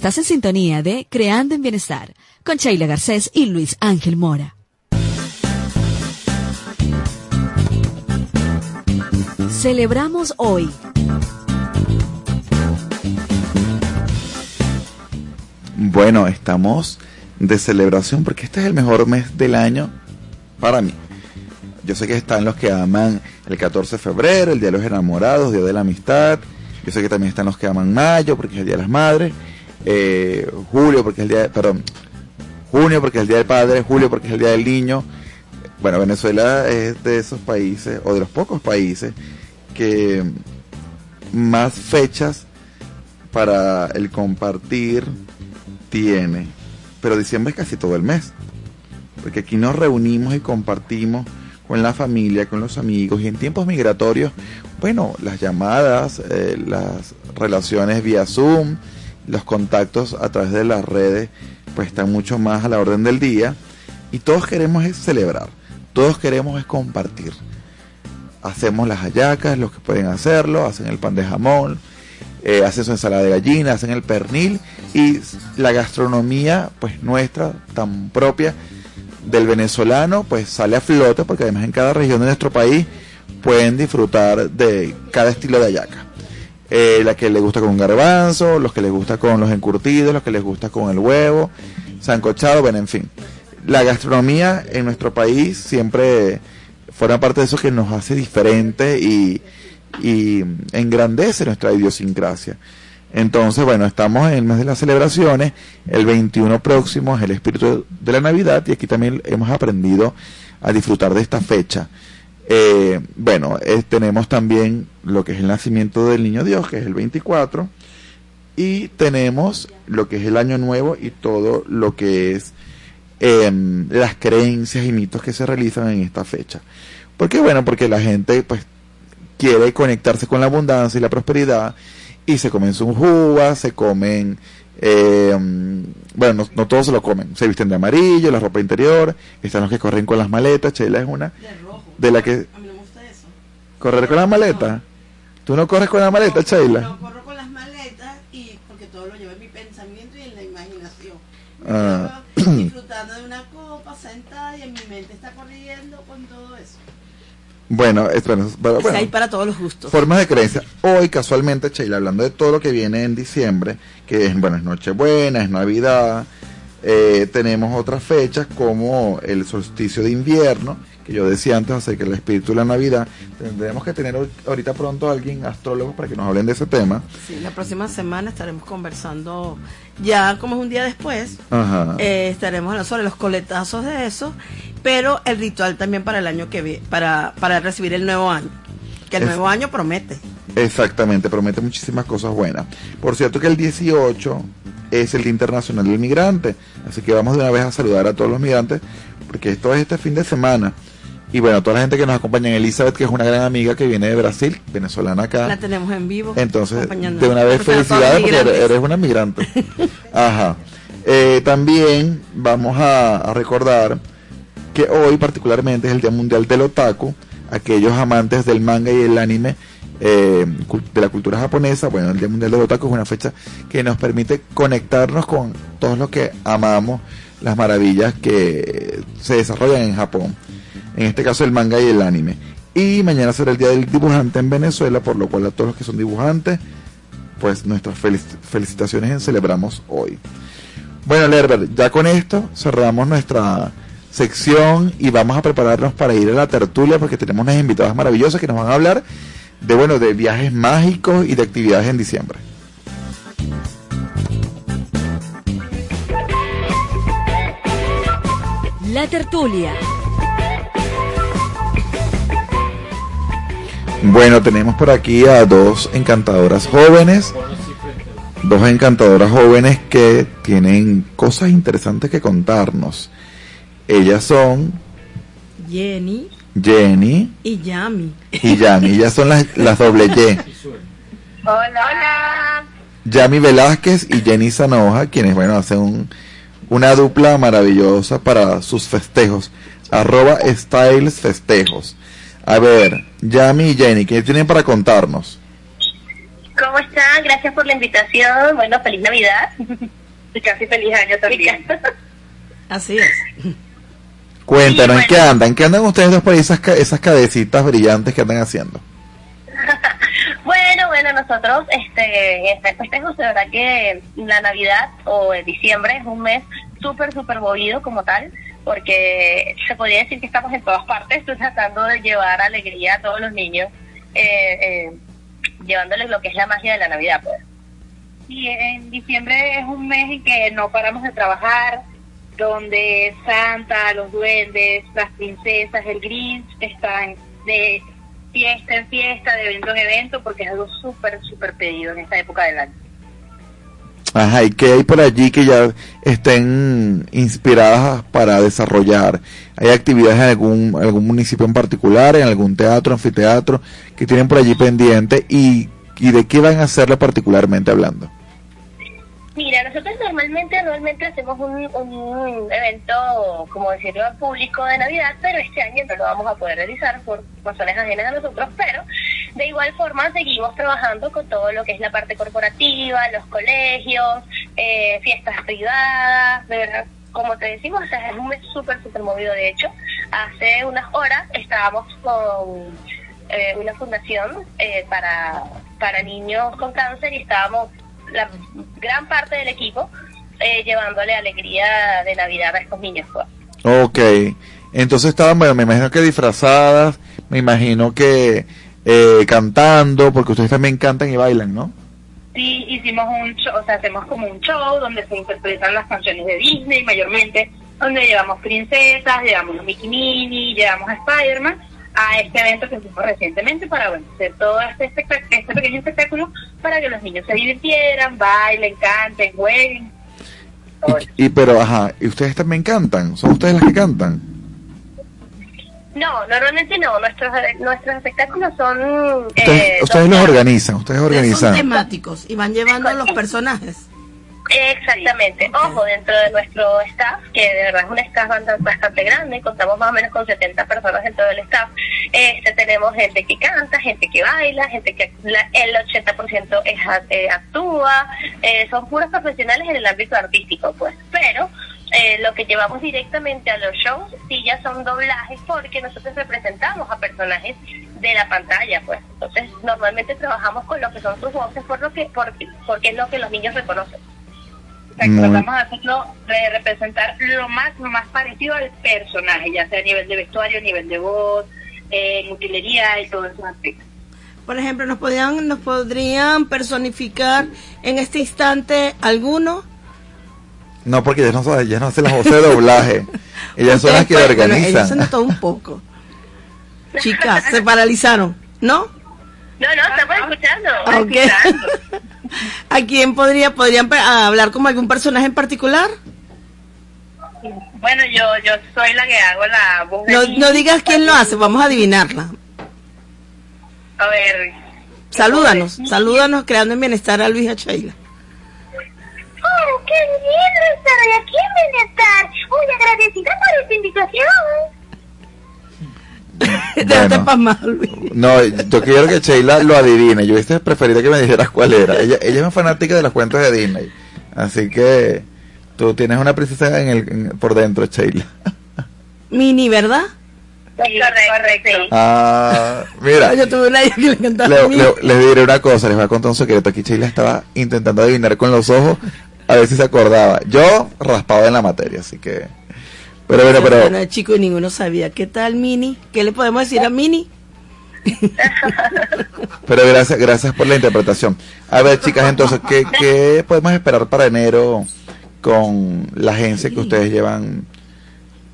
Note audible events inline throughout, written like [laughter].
Estás en sintonía de Creando en Bienestar con Sheila Garcés y Luis Ángel Mora. Celebramos hoy. Bueno, estamos de celebración porque este es el mejor mes del año para mí. Yo sé que están los que aman el 14 de febrero, el Día de los Enamorados, Día de la Amistad. Yo sé que también están los que aman mayo porque es el Día de las Madres. Eh, julio porque es el Día de, perdón, junio porque es el Día del Padre, julio porque es el Día del Niño. Bueno, Venezuela es de esos países, o de los pocos países, que más fechas para el compartir tiene. Pero diciembre es casi todo el mes. Porque aquí nos reunimos y compartimos con la familia, con los amigos y en tiempos migratorios, bueno, las llamadas, eh, las relaciones vía Zoom, los contactos a través de las redes, pues están mucho más a la orden del día y todos queremos es celebrar, todos queremos es compartir. Hacemos las hallacas, los que pueden hacerlo, hacen el pan de jamón, eh, hacen su ensalada de gallina, hacen el pernil y la gastronomía pues nuestra tan propia del venezolano pues sale a flote porque además en cada región de nuestro país pueden disfrutar de cada estilo de hallaca. Eh, la que les gusta con garbanzo, los que les gusta con los encurtidos, los que les gusta con el huevo, sancochado, bueno, en fin. La gastronomía en nuestro país siempre forma parte de eso que nos hace diferente y, y engrandece nuestra idiosincrasia. Entonces, bueno, estamos en el mes de las celebraciones, el 21 próximo es el espíritu de la Navidad y aquí también hemos aprendido a disfrutar de esta fecha. Eh, bueno, eh, tenemos también lo que es el nacimiento del niño Dios, que es el 24, y tenemos lo que es el año nuevo y todo lo que es em, las creencias y mitos que se realizan en esta fecha. ¿Por qué? Bueno, porque la gente pues quiere conectarse con la abundancia y la prosperidad y se comen sus uvas, se comen, eh, bueno, no, no todos se lo comen, se visten de amarillo, la ropa interior, están los que corren con las maletas, Sheila es una de la que A mí no me gusta eso. correr con las maletas. ¿Tú no corres con la maleta, Sheila? No corro con las maletas y porque todo lo llevo en mi pensamiento y en la imaginación. Ah. [clears throat] disfrutando de una copa sentada y en mi mente está corriendo con todo eso. Bueno, es, bueno, bueno, Está ahí para todos los gustos. formas de creencia. Hoy, casualmente, Sheila, hablando de todo lo que viene en diciembre, que es, bueno, es Nochebuena, es Navidad, eh, tenemos otras fechas como el solsticio de invierno, que yo decía antes acerca del espíritu de la Navidad. Tendremos que tener ahorita pronto a alguien astrólogo para que nos hablen de ese tema. Sí, la próxima semana estaremos conversando, ya como es un día después, Ajá. eh, estaremos hablando sobre los coletazos de eso, pero el ritual también para el año que viene, para, para recibir el nuevo año. Que el Es- nuevo año promete. Exactamente, promete muchísimas cosas buenas. Por cierto que el 18 es el Día Internacional del Migrante, así que vamos de una vez a saludar a todos los migrantes, porque esto es este fin de semana. Y bueno, toda la gente que nos acompaña, Elizabeth, que es una gran amiga que viene de Brasil, venezolana acá. La tenemos en vivo. Entonces, de una vez Porque felicidades porque eres, una migrante. [laughs] Ajá. Eh, también vamos a, a recordar que hoy particularmente es el Día Mundial del Otaku, aquellos amantes del manga y el anime eh, de la cultura japonesa. Bueno, el Día Mundial del Otaku es una fecha que nos permite conectarnos con todos los que amamos las maravillas que se desarrollan en Japón. En este caso el manga y el anime. Y mañana será el Día del Dibujante en Venezuela, por lo cual a todos los que son dibujantes, pues nuestras felic- felicitaciones en Celebramos hoy. Bueno, Lerber, ya con esto cerramos nuestra sección y vamos a prepararnos para ir a la tertulia porque tenemos unas invitadas maravillosas que nos van a hablar de, bueno, de viajes mágicos y de actividades en diciembre. La tertulia. Bueno, tenemos por aquí a dos encantadoras jóvenes, dos encantadoras jóvenes que tienen cosas interesantes que contarnos. Ellas son Jenny Jenny y Yami. y Yami, [laughs] ellas son las, las doble Y. Hola, hola. Yami Velázquez y Jenny Zanoja, quienes, bueno, hacen un- una dupla maravillosa para sus festejos. Arroba Styles Festejos. A ver, Yami y Jenny, ¿qué tienen para contarnos? ¿Cómo están? Gracias por la invitación. Bueno, feliz Navidad. [laughs] Y casi feliz año también. Así es. Cuéntanos, ¿en qué andan? ¿En qué andan ustedes dos por ahí, esas, esas cabecitas brillantes que andan haciendo? Nosotros, este, este festejos, de verdad que la Navidad o el diciembre es un mes súper, súper movido como tal, porque se podría decir que estamos en todas partes, [laughs] tratando de llevar alegría a todos los niños, eh, eh, llevándoles lo que es la magia de la Navidad, pues. Y en diciembre es un mes en que no paramos de trabajar, donde Santa, los duendes, las princesas, el Grinch están de fiesta en fiesta, de evento en evento, porque es algo súper, súper pedido en esta época del año. Ajá, ¿y qué hay por allí que ya estén inspiradas para desarrollar? ¿Hay actividades en algún, algún municipio en particular, en algún teatro, anfiteatro, que tienen por allí pendiente? ¿Y, y de qué van a hacerlo particularmente hablando? Mira, nosotros normalmente anualmente hacemos un, un evento, como decirlo, público de Navidad, pero este año no lo vamos a poder realizar por razones ajenas a nosotros, pero de igual forma seguimos trabajando con todo lo que es la parte corporativa, los colegios, eh, fiestas privadas, de verdad, como te decimos, o sea, es un mes súper, súper movido. De hecho, hace unas horas estábamos con eh, una fundación eh, para, para niños con cáncer y estábamos la gran parte del equipo eh, llevándole alegría de Navidad a estos niños. pues. Ok, entonces estaban, bueno, me imagino que disfrazadas, me imagino que eh, cantando, porque ustedes también cantan y bailan, ¿no? Sí, hicimos un show, o sea, hacemos como un show donde se interpretan las canciones de Disney mayormente, donde llevamos princesas, llevamos a Mickey Minnie, llevamos a Spider-Man a este evento que hicimos recientemente para bueno, hacer todo este, este pequeño espectáculo para que los niños se divirtieran, bailen, canten, jueguen. Y, y pero, ajá, ¿y ustedes también cantan? ¿Son ustedes las que cantan? No, normalmente no. Nuestros nuestros espectáculos son. Ustedes, eh, ustedes son- los organizan, ustedes Son organizan. temáticos y van llevando a los personajes. Exactamente. Ojo, dentro de nuestro staff, que de verdad es un staff bastante, grande, contamos más o menos con 70 personas dentro del staff, este tenemos gente que canta, gente que baila, gente que la- el 80% es, eh, actúa, eh, son puros profesionales en el ámbito artístico, pues. Pero eh, lo que llevamos directamente a los shows sí ya son doblajes porque nosotros representamos a personajes de la pantalla, pues. Entonces, normalmente trabajamos con lo que son sus voces por lo que porque, porque es lo que los niños reconocen. O sea, que Muy- tratamos de hacerlo, de representar lo más, lo más parecido al personaje, ya sea a nivel de vestuario, a nivel de voz, eh, en utilería y esos aspectos. Por ejemplo, nos podrían, nos podrían personificar en este instante alguno. No, porque ellas no, ellas no hacen las voces de doblaje. [laughs] Ellas son las que Ustedes, bueno, se organizan. notó un poco. Chicas, se paralizaron, ¿no? No, no, estamos escuchando. Ah, ok. [laughs] ¿A quién podría, podrían hablar como algún personaje en particular? Bueno, yo yo soy la que hago la voz No, no digas quién lo hace, vamos a adivinarla. A ver, Salúdanos, salúdanos creando en bienestar a Luis y a Sheila. ¡Oh, qué lindo estar hoy aquí en Bienestar! Muy agradecida por esta invitación. [laughs] Bueno. Luis. No, yo quiero que Sheila lo adivine. Yo hubiese preferido que me dijeras cuál era. Ella, ella es una fanática de los cuentos de Disney. Así que tú tienes una princesa en el, en- por dentro, Sheila. [laughs] Mini, ¿verdad? Sí, correcto. sí. Ah, mira. Yo tuve una que le encantaba Le- a mí. le- les diré una cosa, les voy a contar un secreto. Aquí Sheila estaba intentando adivinar con los ojos a ver si se acordaba. Yo raspado en la materia, así que. Pero bueno, Bueno, pero. el chico y ninguno sabía. ¿Qué tal, Mini? ¿Qué le podemos decir a Mini? [laughs] Pero gracias, gracias por la interpretación. A ver, chicas, entonces, ¿qué, qué podemos esperar para enero con la agencia que ustedes llevan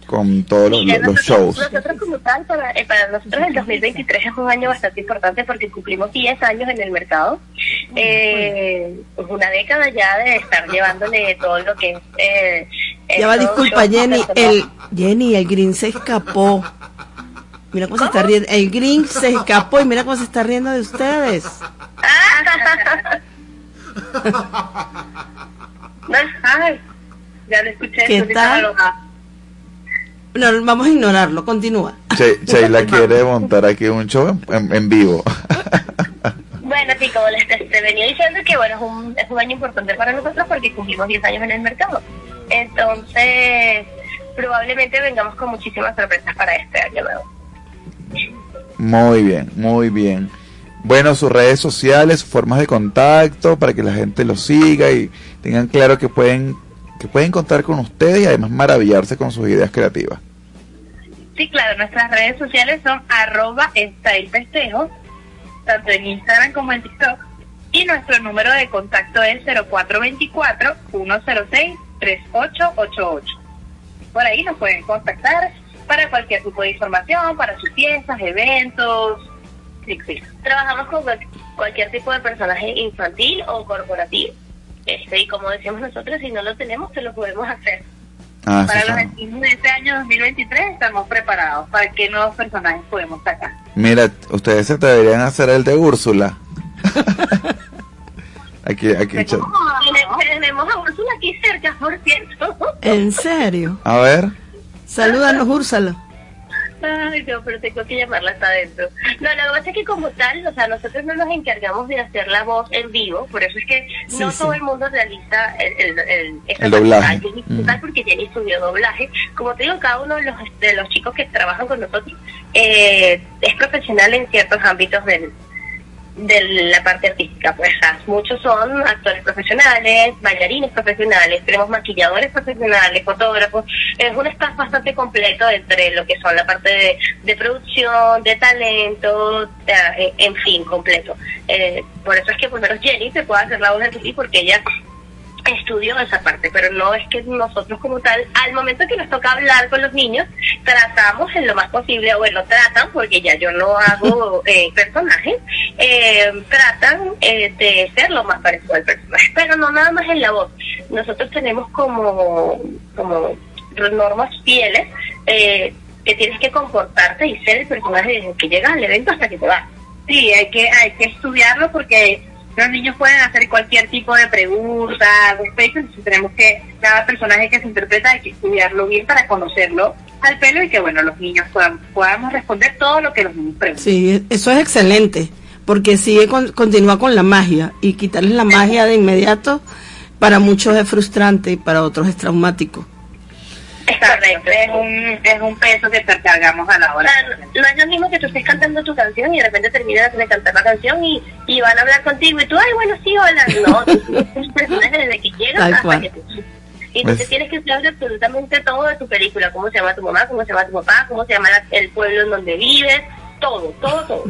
con todos los, los nosotros, shows? nosotros como tal, para, eh, para nosotros el 2023 es un año bastante importante porque cumplimos 10 años en el mercado. Eh, es una década ya de estar llevándole todo lo que es... Eh, Ya va, disculpa, shows Jenny. El, Jenny, el green se escapó. Mira cómo se está riendo. El green se escapó y mira cómo se está riendo de ustedes. [laughs] No, ay, ya lo escuché. ¿Qué tal? No, vamos a ignorarlo. Continúa. Che- [laughs] Sheila quiere montar aquí un show en, en- en vivo. [laughs] Bueno, sí, como les te, te venía diciendo que bueno, es un, es un año importante para nosotros porque cumplimos 10 años en el mercado. Entonces, probablemente vengamos con muchísimas sorpresas para este año nuevo. Muy bien, muy bien. Bueno, sus redes sociales, sus formas de contacto para que la gente los siga y tengan claro que pueden que pueden contar con ustedes y además maravillarse con sus ideas creativas. Sí, claro, nuestras redes sociales son arroba stylefestejo, tanto en Instagram como en TikTok. Y nuestro número de contacto es 0424-106-3888. Por ahí nos pueden contactar para cualquier tipo de información, para sus fiestas, eventos, etc. Trabajamos con cual- cualquier tipo de personaje infantil o corporativo. Este, y como decimos nosotros, si no lo tenemos, se lo podemos hacer. Ah, sí, Para los sí. destinos de este año 2023 estamos preparados para qué nuevos personajes podemos sacar. Mira, ustedes se deberían hacer el de Úrsula. [laughs] aquí, aquí, Tenemos, tenemos a Úrsula aquí cerca, por cierto. ¿En serio? a ver. Salúdanos, Úrsula. Ay, no, pero tengo que llamarla hasta adentro. No, lo que pasa es que como tal, o sea, nosotros no nos encargamos de hacer la voz en vivo, por eso es que Sí, no sí. todo el mundo realiza el, el, el, El doblaje. tal, porque Jenny estudió doblaje. Como te digo, cada uno de los, de los chicos que trabajan con nosotros eh, es profesional en ciertos ámbitos del, de la parte artística, pues muchos son actores profesionales, bailarines profesionales, tenemos maquilladores profesionales, fotógrafos, es un staff bastante completo entre lo que son la parte de, de producción, de talento, de- en fin, completo. Eh, por eso es que por lo menos Jenny se puede hacer la voz de Lili porque ella estudió esa parte, pero no es que nosotros como tal, al momento que nos toca hablar con los niños, tratamos en lo más posible, bueno, tratan, porque ya yo no hago [laughs] eh, personajes, eh, tratan eh, de ser lo más parecido al personaje, pero no nada más en la voz. Nosotros tenemos como, como normas fieles eh, que tienes que comportarte y ser el personaje desde que llegas al evento hasta que te vas. Sí, hay que, hay que estudiarlo porque los niños pueden hacer cualquier tipo de pregunta, respecto, entonces tenemos que, cada personaje que se interpreta hay que estudiarlo bien para conocerlo al pelo y que bueno, los niños puedan, podamos responder todo lo que los niños preguntan. Sí, eso es excelente, porque sigue con, continúa con la magia y quitarles la magia de inmediato para muchos es frustrante y para otros es traumático. Es correcto. Es un, es un peso que te cargamos a la O hora. sea, no es lo mismo que tú estés cantando tu canción y de repente terminas de cantar la canción y, y van a hablar contigo y tú, ay, bueno, sí, hola. No, [laughs] tú personaje desde que llegas hasta cual. que te... Y tú te Pues- tienes que saber absolutamente todo de tu película, cómo se llama tu mamá, cómo se llama tu papá, cómo se llama la- el pueblo en donde vives, todo, todo, todo.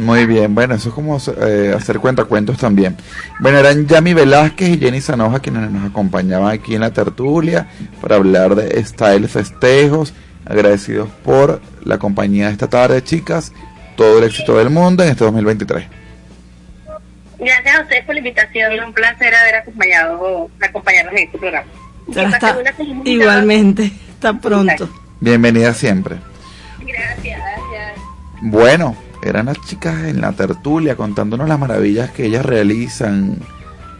Muy bien, bueno, eso es como eh, hacer cuentacuentos también. Bueno, eran Yami Velázquez y Jenny Sanoja quienes nos acompañaban aquí en la tertulia para hablar de Style Festejos. Agradecidos por la compañía de esta tarde, chicas. Todo el éxito del mundo en este 2023. Gracias a ustedes por la invitación. Es un placer haber acompañado, acompañarnos en este programa. Igualmente, hasta pronto. Bienvenida siempre. Gracias, gracias. Bueno, eran las chicas en la tertulia contándonos las maravillas que ellas realizan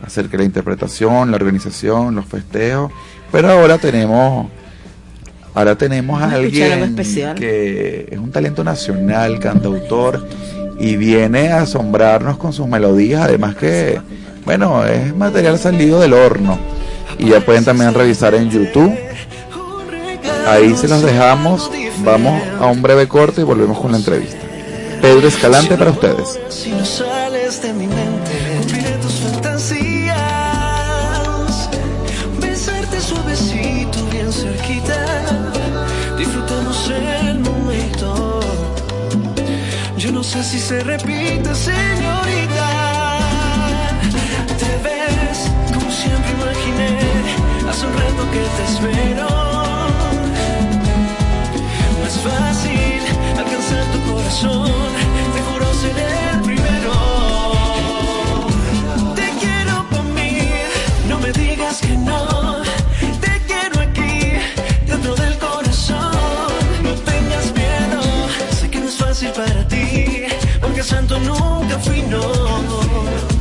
acerca de la interpretación, la organización, los festejos. Pero ahora tenemos, ahora tenemos a alguien especial. que es un talento nacional, cantautor y viene a asombrarnos con sus melodías. Además que, bueno, es material salido del horno y ya pueden también revisar en YouTube Ahí se los dejamos. Vamos a un breve corte y volvemos con la entrevista. Pedro Escalante para ustedes. Si no sales de mi mente, cumpliré tus fantasías. Besarte suavecito, bien cerquita. Disfrutemos el momento. Yo no sé si se repite, señorita. Te ves como siempre imaginé. Hace un rato que te espero. No es fácil alcanzar tu corazón. Para ti. Porque santo nunca fui, no.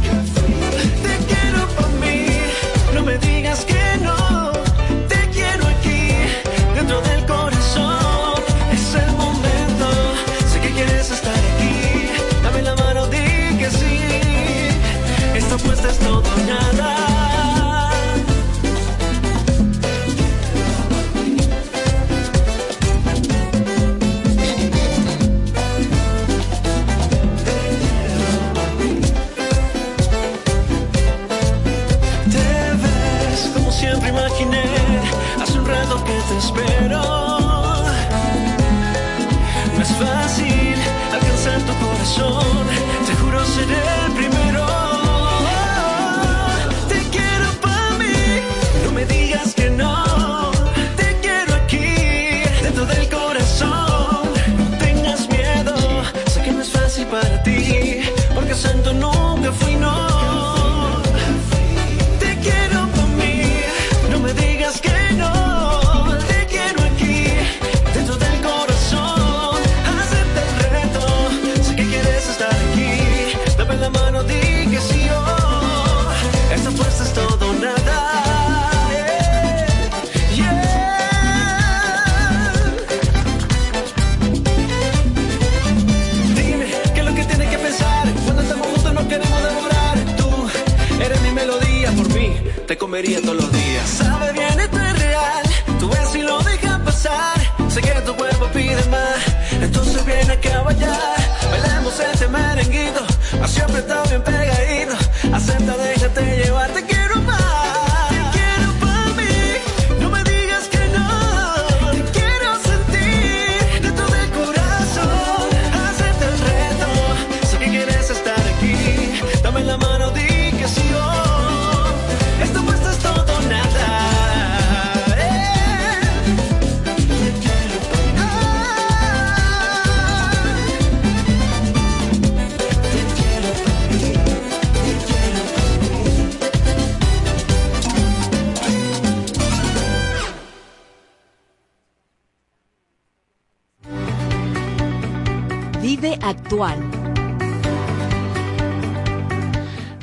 Te comería todos los días. Sabe bien, esto es real. Tú ves y lo dejas pasar. Sé que tu cuerpo pide más. Entonces viene a bailar. Bailemos este merenguito.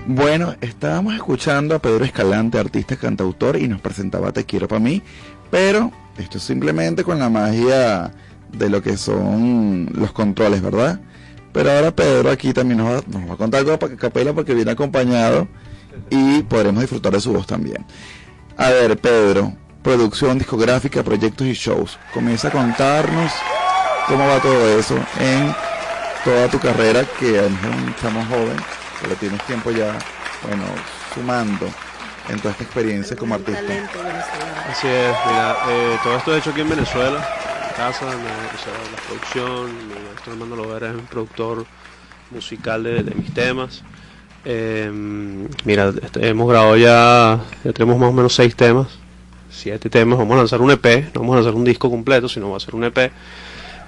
Bueno, estábamos escuchando a Pedro Escalante, artista cantautor, y nos presentaba Te quiero para mí, pero esto es simplemente con la magia de lo que son los controles, ¿verdad? Pero ahora Pedro aquí también nos va, nos va a contar algo a capela porque viene acompañado y podremos disfrutar de su voz también. A ver, Pedro, producción discográfica, proyectos y shows. Comienza a contarnos cómo va todo eso en toda tu carrera, que además eres un chamo joven, pero tienes tiempo ya, bueno, sumando en toda esta experiencia como artista. Así es, mira, eh, todo esto es hecho aquí en Venezuela, en casa, me, o sea, la producción, mi maestro Armando Lovera es un productor musical de, de mis temas. Eh, mira, este, hemos grabado ya, ya tenemos más o menos seis temas, siete temas, vamos a lanzar un EP, no vamos a lanzar un disco completo, sino va a ser un EP.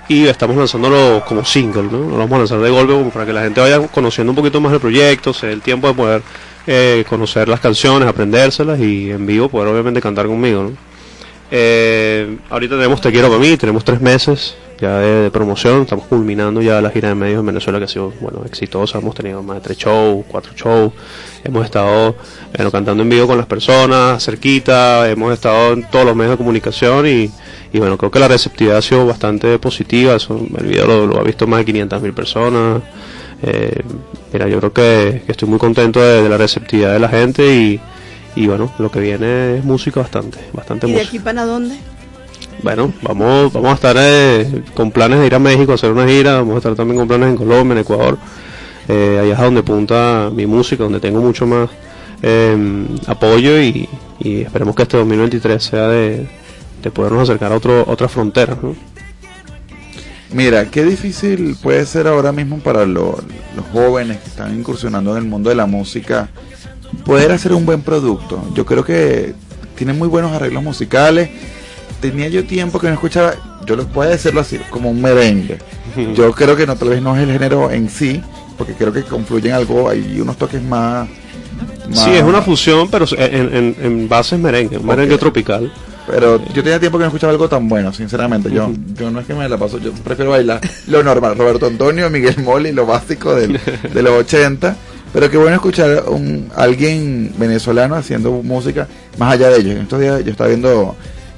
Y estamos lanzándolo como single, ¿no? Lo vamos a lanzar de golpe para que la gente vaya conociendo un poquito más el proyecto, se dé el tiempo de poder eh, conocer las canciones, aprendérselas y en vivo poder obviamente cantar conmigo, ¿no? Eh, ahorita tenemos Te Quiero para tenemos tres meses ya de, de promoción, estamos culminando ya la gira de medios en Venezuela que ha sido, bueno, exitosa, hemos tenido más de tres shows, cuatro shows, hemos estado bueno, cantando en vivo con las personas, cerquita, hemos estado en todos los medios de comunicación y, y bueno, creo que la receptividad ha sido bastante positiva, eso, el video lo, lo ha visto más de 500 mil personas, eh, mira, yo creo que, que estoy muy contento de, de la receptividad de la gente y, y bueno, lo que viene es música bastante, bastante ¿Y de música. aquí para dónde? Bueno, vamos, vamos a estar eh, con planes de ir a México a hacer una gira, vamos a estar también con planes en Colombia, en Ecuador. Eh, allá es donde punta mi música, donde tengo mucho más eh, apoyo y, esperemos que este 2023 sea de, de podernos acercar a otro, otras fronteras. Mira, qué difícil puede ser ahora mismo para lo- los jóvenes que están incursionando en el mundo de la música poder hacer un buen producto. Yo creo que tienen muy buenos arreglos musicales. Tenía yo tiempo que no escuchaba, yo lo puedo decirlo así, como un merengue. [laughs] Yo creo que no, tal vez no es el género en sí, porque creo que confluyen algo, hay unos toques más... más- Sí, es una fusión, pero en, en, en base es merengue, un merengue tropical. Pero yo tenía tiempo que no escuchaba algo tan bueno, sinceramente. Yo, yo no es que me la paso, yo prefiero bailar lo normal. Roberto Antonio, Miguel Moli, lo básico del, [laughs] de los 80. Pero qué bueno escuchar un alguien venezolano haciendo música más allá de ellos. En estos días yo estaba viendo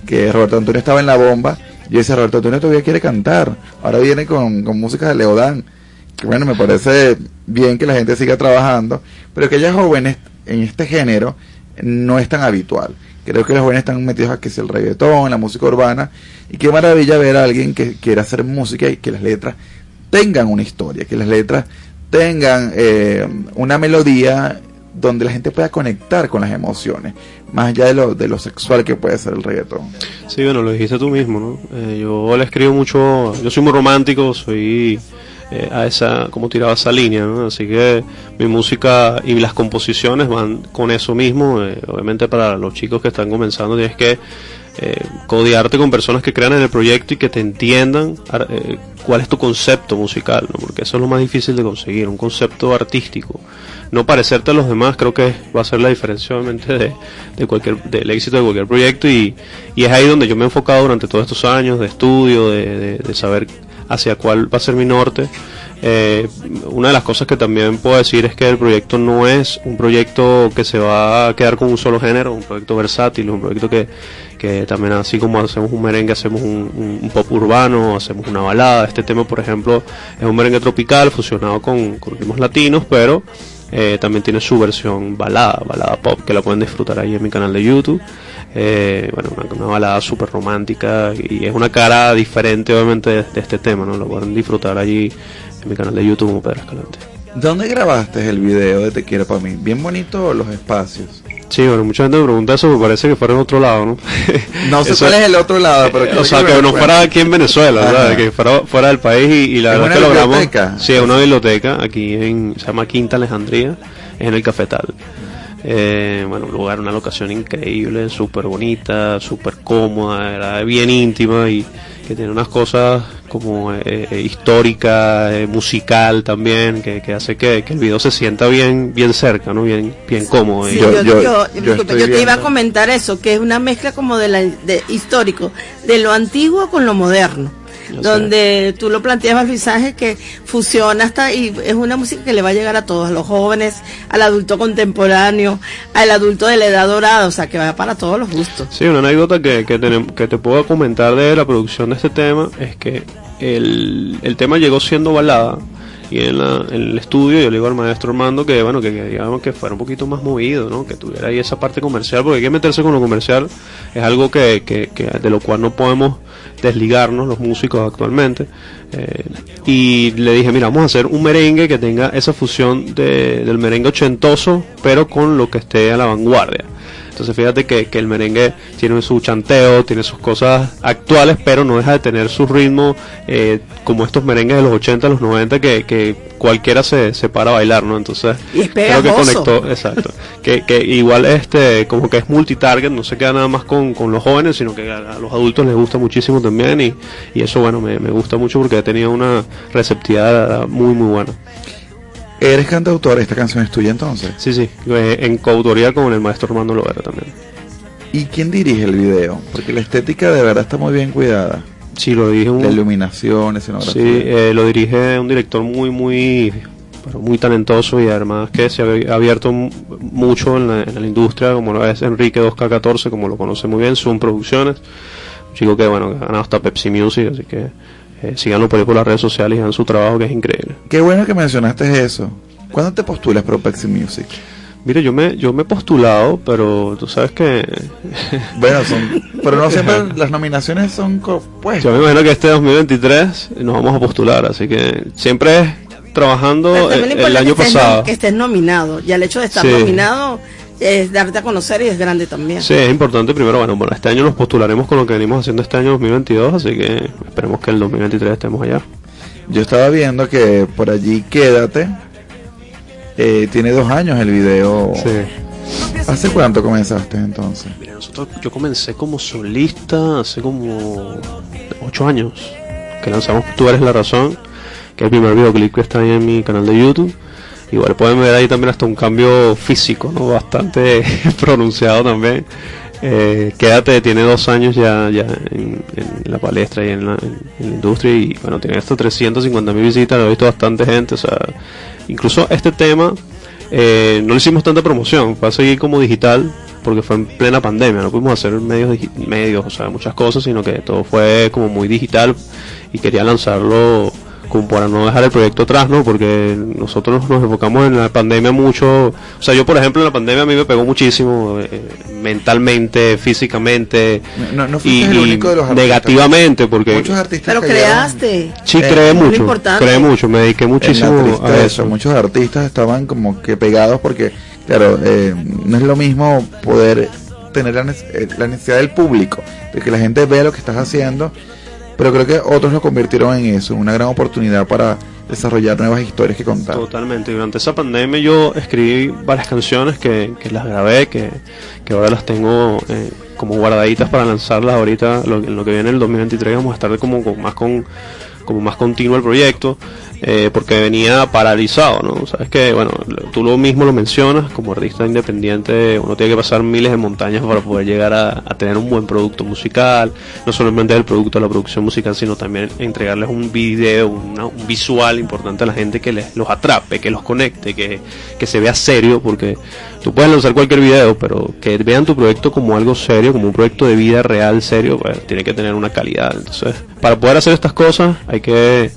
que Roberto Antonio estaba en la bomba. Y yo decía, Roberto Antonio todavía quiere cantar. Ahora viene con, con música de Leodán. Que bueno, me parece bien que la gente siga trabajando. Pero que haya jóvenes en este género no es tan habitual. Creo que los jóvenes están metidos a que es el reggaetón, la música urbana. Y qué maravilla ver a alguien que quiera hacer música y que las letras tengan una historia, que las letras tengan eh, una melodía donde la gente pueda conectar con las emociones, más allá de lo, de lo sexual que puede ser el reggaetón. Sí, bueno, lo dijiste tú mismo, ¿no? Eh, yo le escribo mucho, yo soy muy romántico, soy eh, a esa, como tiraba esa línea, ¿no? Así que mi música y las composiciones van con eso mismo. eh, obviamente para los chicos que están comenzando tienes que eh, codearte con personas que crean en el proyecto y que te entiendan eh, cuál es tu concepto musical, ¿no? Porque eso es lo más difícil de conseguir, un concepto artístico. No parecerte a los demás creo que va a ser la diferencia obviamente de, de cualquier, del éxito de cualquier proyecto y, y es ahí donde yo me he enfocado durante todos estos años de estudio, de, de- de saber hacia cuál va a ser mi norte. Eh, una de las cosas que también puedo decir es que el proyecto no es un proyecto que se va a quedar con un solo género, un proyecto versátil, un proyecto que, que también así como hacemos un merengue, hacemos un, pop urbano, hacemos una balada. Este tema, por ejemplo, es un merengue tropical fusionado con, ritmos latinos, pero eh, también tiene su versión balada, balada pop, que la pueden disfrutar ahí en mi canal de YouTube. Eh, bueno, una, una balada súper romántica y es una cara diferente obviamente de, de este tema, ¿no? Lo pueden disfrutar allí en mi canal de YouTube como Pedro Escalante. ¿Dónde grabaste el video de Te quiero para mí? Bien bonito los espacios. Sí, bueno, mucha gente me pregunta eso, me parece que fuera en otro lado, ¿no? No sé [laughs] Eso- cuál es el otro lado, pero o sea, que no fuera aquí en Venezuela. ¿verdad? Que fuera fuera del país y, y la ¿Es verdad una que logramos. biblioteca? Sí, es una biblioteca aquí en, se llama Quinta Alejandría, es en el Cafetal. Eh, bueno, un lugar, una locación increíble, súper bonita, súper cómoda, era bien íntima y que tiene unas cosas como eh, eh, histórica, eh, musical también, que, que hace que, que el video se sienta bien, bien cerca, ¿no? Bien, bien cómodo. Sí, Y- yo, yo, yo disculpa, estoy yo te iba a comentar eso, que es una mezcla como de, la, de histórico, de lo antiguo con lo moderno. Ya sé. donde tú lo planteas al mensaje que fusiona hasta y es una música que le va a llegar a todos, a los jóvenes, al adulto contemporáneo, al adulto de la edad dorada, o sea que va para todos los gustos. Sí, una anécdota que, que, tenem- que te puedo comentar de la producción de este tema es que el, el tema llegó siendo balada y en, la- en el estudio yo le digo al maestro Armando que bueno que, digamos que fuera un poquito más movido, ¿no? que tuviera ahí esa parte comercial porque hay que meterse con lo comercial es algo que, que, que de lo cual no podemos desligarnos los músicos actualmente Eh, y le dije mira vamos a hacer un merengue que tenga esa fusión de, del merengue ochentoso pero con lo que esté a la vanguardia entonces fíjate que, que el merengue tiene su chanteo, tiene sus cosas actuales, pero no deja de tener su ritmo eh, como estos merengues de los 80, los 90, que, que cualquiera se, se para a bailar, ¿no? Entonces Y creo que conectó, exacto. que, que igual este como que es multitarget, no se queda nada más con, con los jóvenes, sino que a, a los adultos les gusta muchísimo también y, y eso bueno, me, me gusta mucho porque ha tenido una receptividad muy muy buena. Eres cantautor, esta canción es tuya entonces. Sí, sí, eh, en coautoría con el maestro Armando Lovera también. ¿Y quién dirige el video? Porque la estética de verdad está muy bien cuidada. Sí, lo dije un, La iluminación, escenografía. Sí, eh, lo dirige un director muy, muy, pero muy talentoso y además que se ha abierto mucho en la, en la industria, como lo es Enrique 2K14, como lo conoce muy bien, Zoom Producciones, un chico que, bueno, que ha ganado hasta Pepsi Music, así que eh, síganlo por ahí por las redes sociales y hagan su trabajo que es increíble. Qué bueno que mencionaste eso. ¿Cuándo te postulas para Pepsi Music? Mira, yo me, yo me he postulado, pero tú sabes que [laughs] Bueno, son, pero no siempre [laughs] las nominaciones son co- pues. yo me imagino que este 2023 nos vamos a postular, así que siempre es trabajando el, el año que estés pasado. que estés nominado. Ya el hecho de estar Sí. nominado es darte a conocer y es grande también. Sí, es importante primero, bueno, bueno, este año nos postularemos con lo que venimos haciendo este año 2022, así que esperemos que el 2023 estemos allá. Yo estaba viendo que por allí quédate. eh, tiene dos años el video. ¿Hace cuánto comenzaste entonces? Mira, nosotros, yo comencé como solista hace como ocho años que lanzamos Tú eres la razón, que es el primer videoclip que está ahí en mi canal de YouTube. Igual pueden ver ahí también hasta un cambio físico, ¿no? Bastante [laughs] pronunciado también. Eh, Quédate tiene dos años ya, ya en, la palestra y en la, industria y bueno, tiene hasta 350 mil visitas, lo ha visto bastante gente, o sea, incluso este tema eh, no le hicimos tanta promoción, fue a seguir como digital porque fue en plena pandemia, no pudimos hacer medios, medios, o sea, muchas cosas, sino que todo fue como muy digital y quería lanzarlo como para no dejar el proyecto atrás, ¿no? Porque nosotros nos enfocamos en la pandemia mucho, o sea, yo por ejemplo en la pandemia a mí me pegó muchísimo, eh, mentalmente, físicamente, No, no y, fuiste el y único de los artistas. negativamente, porque Muchos artistas Pero cayeron creaste. sí Eh, creé mucho, importante. creé mucho, me dediqué muchísimo a eso. Muchos artistas estaban como que pegados porque, claro, eh, no es lo mismo poder tener la, eh, la necesidad del público, de que la gente vea lo que estás haciendo, pero creo que otros lo convirtieron en eso, una gran oportunidad para desarrollar nuevas historias que contar. Totalmente. Durante esa pandemia yo escribí varias canciones que, que las grabé, que, que ahora las tengo eh, como guardaditas para lanzarlas ahorita. Lo, en lo que viene el 2023 vamos a estar como, con más con como más continuo el proyecto, eh, porque venía paralizado, ¿no? Sabes que, bueno, tú lo mismo lo mencionas, como artista independiente uno tiene que pasar miles de montañas para poder llegar a, tener un buen producto musical, no solamente el producto la producción musical, sino también entregarles un video, una- un visual importante a la gente que les, los atrape, que los conecte, que, que se vea serio, porque tú puedes lanzar cualquier video, pero que vean tu proyecto como algo serio, como un proyecto de vida real, serio, pues tiene que tener una calidad. Entonces, para poder hacer estas cosas hay que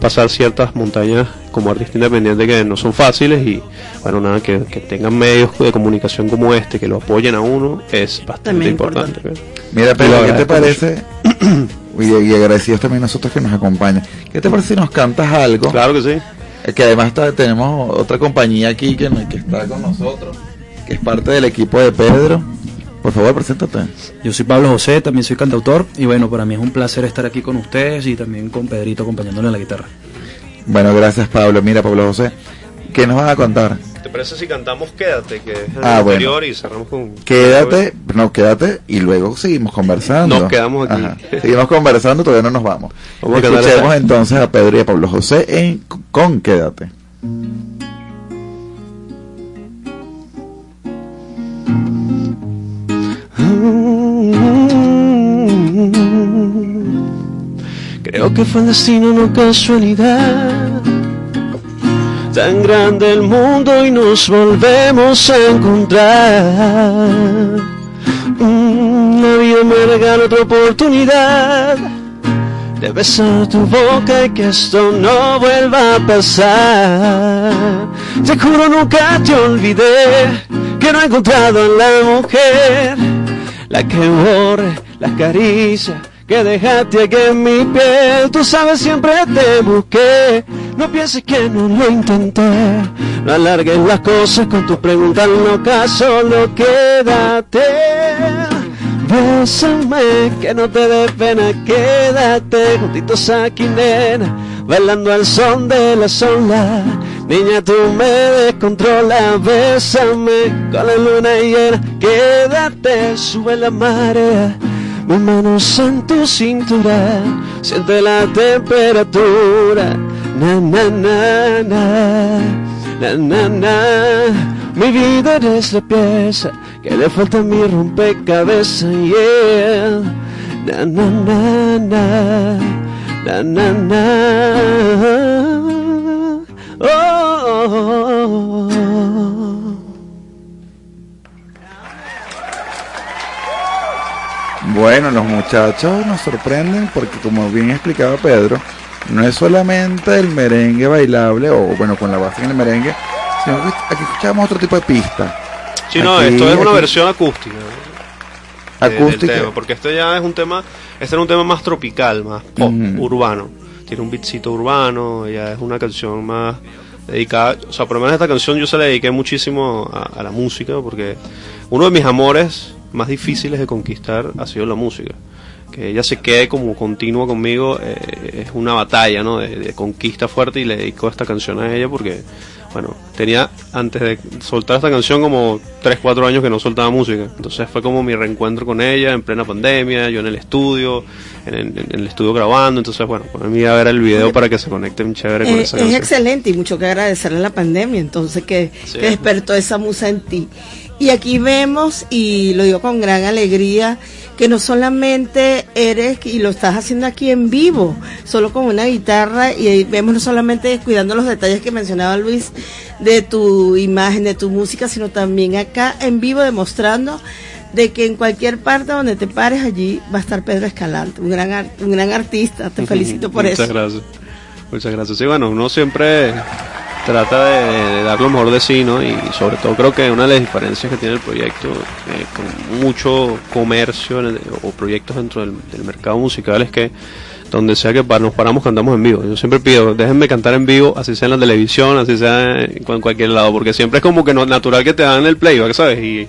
pasar ciertas montañas como artista independiente que no son fáciles y bueno nada que, que tengan medios de comunicación como este que lo apoyen a uno es bastante importante. Mira, Y Pedro, lo ¿qué te parece? [clears throat] y, y agradecidos también nosotros que nos acompañan. ¿Qué te parece si nos cantas algo? Claro que sí. Eh, Que además está- tenemos otra compañía aquí que está con nosotros, que es parte del equipo de Pedro. Por favor, preséntate. Yo soy Pablo José, también soy cantautor y bueno, para mí es un placer estar aquí con ustedes y también con Pedrito acompañándole en la guitarra. Bueno, gracias Pablo. Mira, Pablo José, ¿qué nos vas a contar? ¿Te parece si cantamos Quédate, que es el Ah, bueno. anterior y cerramos con Quédate, no, quédate y luego seguimos conversando. Nos quedamos aquí. Ajá. Seguimos conversando, todavía no nos vamos. Vamos a Escuchemos esta. entonces a Pedro y a Pablo José en con Quédate. Creo que fue el destino, no casualidad. Tan grande el mundo y nos volvemos a encontrar. Mm, La vida me regala otra oportunidad de besar tu boca y que esto no vuelva a pasar. Te juro nunca te olvidé que no he encontrado a la mujer, la que borre las caricias que dejaste aquí en mi piel. Tú sabes siempre te busqué, no pienses que no lo intenté. No alargues las cosas con tus preguntas locas, solo quédate. Bésame, que no te dé pena, quédate juntitos aquí, nena, bailando al son de la sola. Niña, tú me descontrolas, bésame con la luna llena, quédate, sube la marea. Mis manos en tu cintura, siente la temperatura, na na na na, na na na. Mi vida eres la pieza que le falta a mi rompecabezas, yeah. Na na na na, na na na. Oh, oh, oh, oh. Bueno, los muchachos nos sorprenden porque como bien explicaba Pedro, no es solamente el merengue bailable o bueno, con la base en el merengue, sino que aquí escuchamos otro tipo de pista. Sí, no, esto es una versión acústica. de- del Acústica. tema, porque este ya es un tema, este era un tema más tropical, más pop, urbano. Tiene un beatcito urbano, ya es una canción más dedicada, o sea, por lo menos esta canción yo se la dediqué muchísimo a, a la música, porque uno de mis amores más difíciles de conquistar ha sido la música. Que ella se quede como continua conmigo eh, es una batalla, ¿no? De, de conquista fuerte y le dedico esta canción a ella porque, bueno, tenía antes de soltar esta canción como 3, 4 años que no soltaba música. Entonces fue como mi reencuentro con ella en plena pandemia, yo en el estudio, en, el- en el estudio grabando. Entonces, bueno, mí a ver el video para que se conecten chévere con Eh, esa es canción. excelente y mucho que agradecerle a la pandemia, entonces que, Sí. que despertó esa musa en ti. Y aquí vemos, y lo digo con gran alegría, que no solamente eres, y lo estás haciendo aquí en vivo, solo con una guitarra, y ahí vemos no solamente cuidando los detalles que mencionaba Luis de tu imagen, de tu música, sino también acá en vivo demostrando de que en cualquier parte donde te pares allí va a estar Pedro Escalante, un gran, un gran artista, te [laughs] felicito por Muchas eso. gracias. Muchas gracias. Sí, bueno, uno siempre trata de, de dar lo mejor de sí, ¿no? Y sobre todo creo que una de las diferencias que tiene el proyecto, eh, con mucho comercio en el- o proyectos dentro del, del mercado musical, es que donde sea que nos paramos cantamos en vivo. Yo siempre pido, déjenme cantar en vivo, así sea en la televisión, así sea en cualquier lado, porque siempre es como que no, natural que te dan el playback, ¿sabes? Y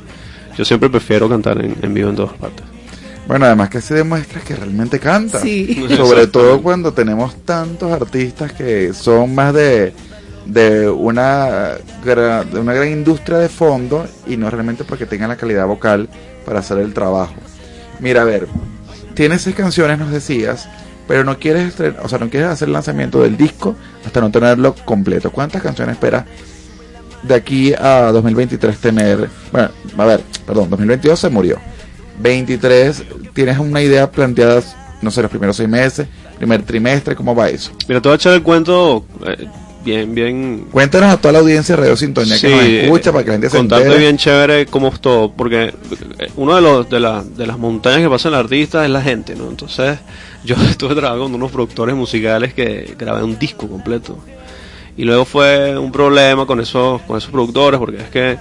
yo siempre prefiero cantar en, en vivo en todas partes. Bueno, además que se demuestra que realmente canta. Sí. Sobre todo cuando tenemos tantos artistas que son más de, de, una, de una gran industria de fondo y no realmente porque tengan la calidad vocal para hacer el trabajo. Mira, a ver, tienes seis canciones, nos decías, pero no quieres, o sea, no quieres hacer el lanzamiento del disco hasta no tenerlo completo. ¿Cuántas canciones esperas de aquí a 2023 tener? Bueno, a ver, perdón, 2022 se murió. 23, ¿tienes una idea planteada, no sé, los primeros seis meses, primer trimestre, cómo va eso? Mira, te voy a echar el cuento eh, bien, bien Cuéntanos a toda la audiencia de Radio Sintonía que nos escucha para que la gente se entere. bien chévere cómo es todo, porque eh, uno de los de, la- de las montañas que pasa en el artista es la gente, ¿no? Entonces, [laughs] yo estuve trabajando con unos productores musicales que grabé un disco completo. Y luego fue un problema con esos con esos productores porque es que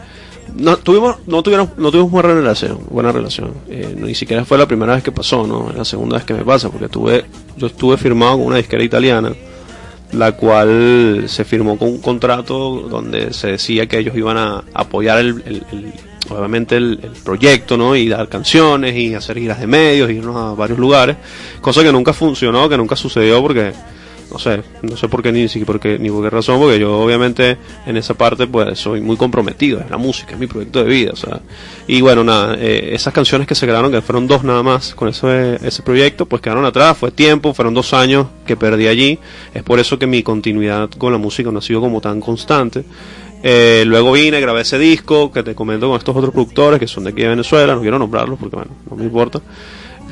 no tuvimos no tuvieron no tuvimos buena relación, buena relación. Eh, ni siquiera fue la primera vez que pasó, ¿no? La segunda vez que me pasa porque tuve yo estuve firmado con una disquera italiana la cual se firmó con un contrato donde se decía que ellos iban a apoyar el, el- el- obviamente el, proyecto, ¿no? Y dar canciones y hacer giras de medios, irnos a varios lugares, cosa que nunca funcionó, que nunca sucedió porque no sé, no sé por qué ni, por qué- ni por qué razón, porque yo obviamente en esa parte pues soy muy comprometido, es la música, es mi proyecto de vida, o sea, y bueno, nada, eh, esas canciones que se grabaron, que fueron dos nada más con ese, ese proyecto, pues quedaron atrás, fue tiempo, fueron dos años que perdí allí, es por eso que mi continuidad con la música no ha sido como tan constante. Eh, luego vine, grabé ese disco que te comento con estos otros productores que son de aquí de Venezuela, no quiero nombrarlos porque bueno, no me importa.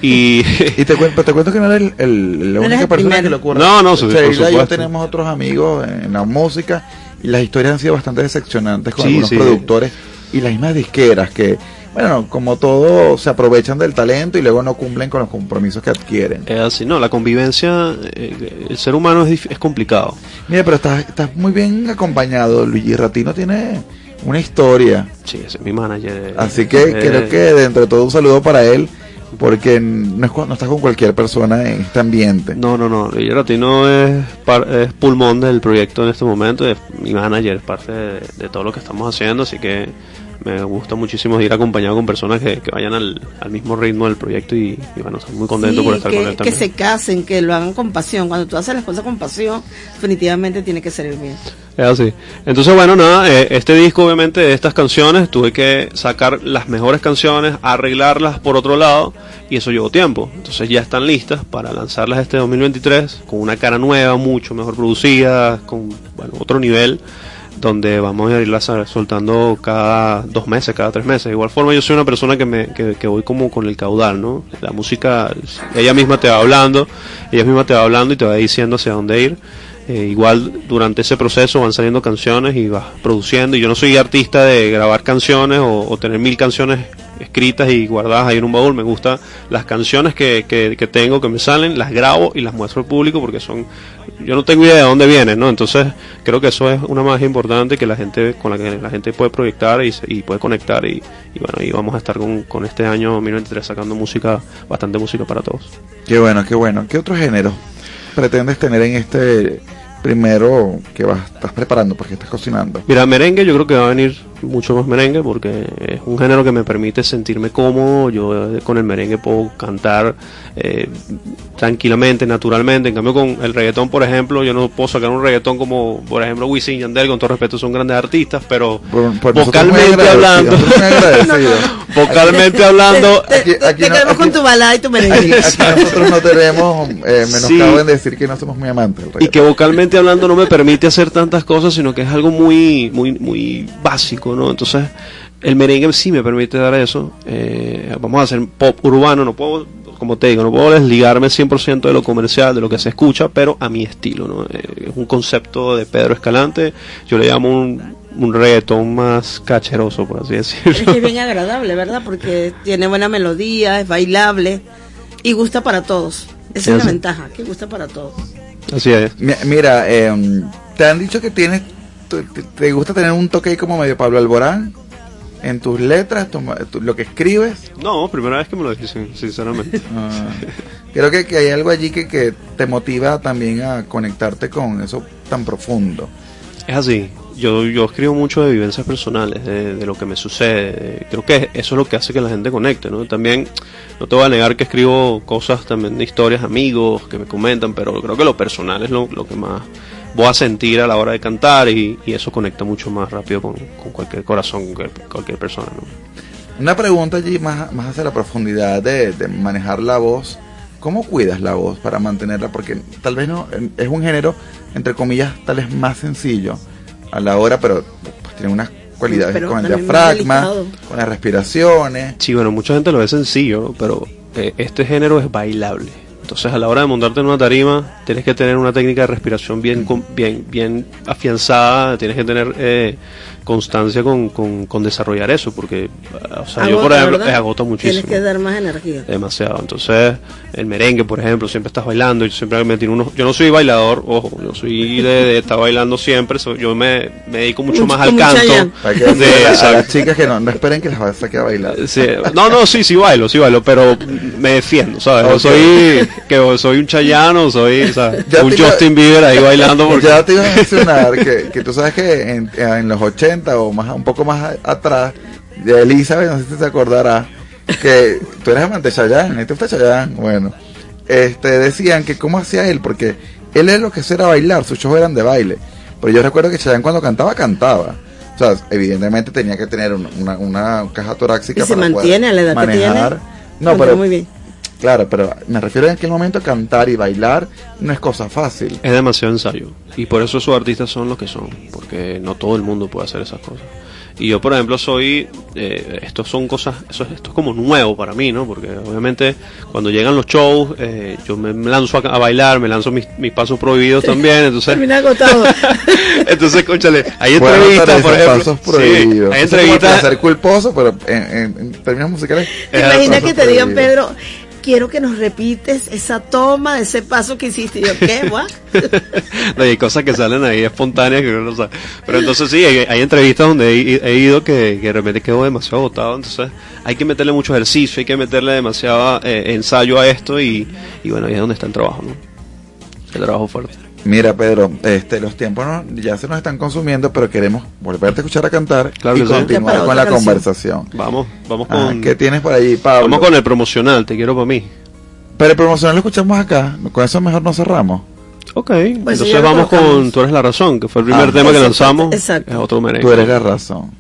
Y, [laughs] Y te cuento, te cuento que no eres el, el- la No eres única el persona primero. que lo ocurre. No, no, por y yo supuesto. tenemos otros amigos en la música y las historias han sido bastante decepcionantes con Sí, algunos sí. productores y las mismas disqueras que, bueno, como todo, se aprovechan del talento y luego no cumplen con los compromisos que adquieren. Es así, no, la convivencia, eh, el ser humano es, dif- es complicado. Mira, pero estás, estás muy bien acompañado. Luigi Ratino tiene una historia. Sí, ese es mi manager. eh, Así que eh, creo que dentro de todo un saludo para él, porque no, es, no estás con cualquier persona en este ambiente. No, no, no, Luigi Ratino es, par- es pulmón del proyecto en este momento, mi manager, es parte de todo lo que estamos haciendo, así que me gusta muchísimo ir acompañado con personas que, que vayan al, al mismo ritmo del proyecto y, y bueno, estoy muy contento Sí, por estar que, con él que también. se casen, que lo hagan con pasión. Cuando tú haces las cosas con pasión, definitivamente tiene que salir bien. Es así. Entonces, bueno, nada, eh, este disco, obviamente, de estas canciones, tuve que sacar las mejores canciones, arreglarlas por otro lado, y eso llevó tiempo. Entonces ya están listas para lanzarlas este 2023, con una cara nueva, mucho mejor producida, con bueno, otro nivel, donde vamos a irlas a- soltando cada dos meses, cada tres meses. De igual forma, yo soy una persona que, me, que, que voy como con el caudal, ¿no? La música, ella misma te va hablando, ella misma te va hablando y te va diciendo hacia dónde ir. Eh, igual durante ese proceso van saliendo canciones y vas produciendo. Y yo no soy artista de grabar canciones o tener mil canciones escritas y guardadas ahí en un baúl. Me gustan las canciones que, que, que tengo, que me salen, las grabo y las muestro al público porque son, yo no tengo idea de dónde vienen, ¿no? Entonces creo que eso es una más importante que la gente, con la que la gente puede proyectar y, y puede conectar y, y bueno, y vamos a estar con, con este año 2023 sacando música, bastante música para todos. Qué bueno, qué bueno. ¿Qué otro género pretendes tener en este primero que vas, estás preparando porque estás cocinando? Mira, merengue yo creo que va a venir mucho más merengue porque es un género que me permite sentirme cómodo. Yo eh, con el merengue puedo cantar eh, tranquilamente, naturalmente. En cambio con el reggaetón, por ejemplo, yo no puedo sacar un reggaetón como, por ejemplo, Wisin y Yandel, con todo respeto, son grandes artistas, pero Por- por vocalmente hablando, [laughs] vocalmente hablando, Te, te- aquí te no- quedamos aquí- con tu balada y tu merengue. Aquí nosotros no tenemos eh, menoscabo Sí. en decir que no somos muy amantes del y que vocalmente hablando no me permite hacer tantas cosas, sino que es algo muy, muy, muy básico, ¿no? Entonces, el merengue sí me permite dar eso. Eh, vamos a hacer pop urbano, no puedo, como te digo, no puedo desligarme 100% de lo comercial, de lo que se escucha, pero a mi estilo, ¿no? Eh, es un concepto de Pedro Escalante, yo le llamo un, un reggaetón más cacheroso, por así Es decirlo. que es bien agradable, ¿verdad? Porque tiene buena melodía, es bailable y gusta para todos. Esa es la ventaja, que gusta para todos. Así es. Mi- Mira, eh, te han dicho que tienes, te, gusta tener un toque ahí como medio Pablo Alborán en tus letras, tu- tu- lo que escribes. No, primera vez que me lo dicen, sinceramente. [laughs] Ah, creo que, que hay algo allí que, que te motiva también a conectarte con eso tan profundo. Es así. Yo, yo escribo mucho de vivencias personales, de, de lo que me sucede. de- creo que eso es lo que hace que la gente conecte, ¿no? También, no te voy a negar que escribo cosas también de historias, amigos que me comentan, pero creo que lo personal es lo, lo que más voy a sentir a la hora de cantar y, y eso conecta mucho más rápido con, con cualquier corazón, con cualquier, cualquier persona, ¿no? Una pregunta allí más, más hacia la profundidad de, de manejar la voz. ¿Cómo cuidas la voz para mantenerla? Porque tal vez no es un género, entre comillas, tal vez más sencillo a la hora, pero pues tiene unas cualidades Pero con el diafragma, con las respiraciones. Sí, bueno, mucha gente lo ve sencillo, pero eh, este género es bailable. Entonces, a la hora de montarte en una tarima, tienes que tener una técnica de respiración bien, bien, bien afianzada, tienes que tener eh, constancia con, con, con desarrollar eso, porque, o sea, yo, por ejemplo, ¿verdad? agota muchísimo. Tienes que dar más energía. Demasiado. Entonces, el merengue, por ejemplo, siempre estás bailando y siempre me tiro unos. Yo no soy bailador, ojo, yo soy de, de estar bailando siempre. so- yo me, me dedico mucho Mucho- más al canto. Para que de- a, las chicas que no, no esperen que las vas a sacar a bailar. Sí, no, no, sí, sí bailo, sí bailo, pero me defiendo, ¿sabes? No Ok. soy que o soy un chayano, soy ¿sabes? Un Justin Bieber ahí bailando [laughs] porque Ya te iba a mencionar que, que tú sabes que en, en los 80 o más un poco más a- atrás, de Elizabeth, no sé si te acordarás, que [laughs] tú eres amante de Chayanne, ¿y te gusta Chayanne? Bueno, este, decían que cómo hacía él, porque él es lo que era bailar, sus shows eran de baile. Pero yo recuerdo que Chayanne cuando cantaba, cantaba. O sea, evidentemente tenía que tener un- una, una caja torácica Y se para poder mantiene a la edad que tiene. manejar. No, pero muy bien. Claro, pero me refiero en aquel momento cantar y bailar no es cosa fácil. es demasiado ensayo. Y por eso esos artistas son los que son, porque no todo el mundo puede hacer esas cosas. Y yo, por ejemplo, soy. Eh, estos son cosas. Eso, esto es como nuevo para mí, ¿no? Porque obviamente cuando llegan los shows, eh, yo me me lanzo a, a bailar, me lanzo mis, mis pasos prohibidos también. Entonces, Termina agotado. [laughs] entonces, conchale, hay entrevistas, por ejemplo. pasos prohibidos. Sí, hay entrevistas. placer culposo, pero en, en- en términos musicales. ¿Te Es imaginas paso que te digan. Pedro, quiero que nos repites esa toma ese paso que hiciste? Y yo, ¿qué? [laughs] ¿What? No, hay cosas que salen ahí espontáneas que uno no sabe. Pero entonces sí, hay, hay entrevistas donde he, he ido que, que de repente quedo demasiado agotado. Entonces hay que meterle mucho ejercicio, hay que meterle demasiado eh, ensayo a esto y, y bueno, ahí es donde está el trabajo, ¿no? El trabajo fuerte. Mira, Pedro, este, los tiempos no- ya se nos están consumiendo, pero queremos volverte a escuchar a cantar Claro y sí. Continuar con la canción. conversación. Vamos, vamos Ah, con, ¿Qué tienes por allí, Pablo? vamos con el promocional, te quiero para mí. Pero el promocional lo escuchamos acá, con eso mejor nos cerramos. Ok, Pues entonces vamos con. Tú eres la razón, que fue el primer Ah. tema que lanzamos. exacto. Es otro merengue. Tú eres la razón.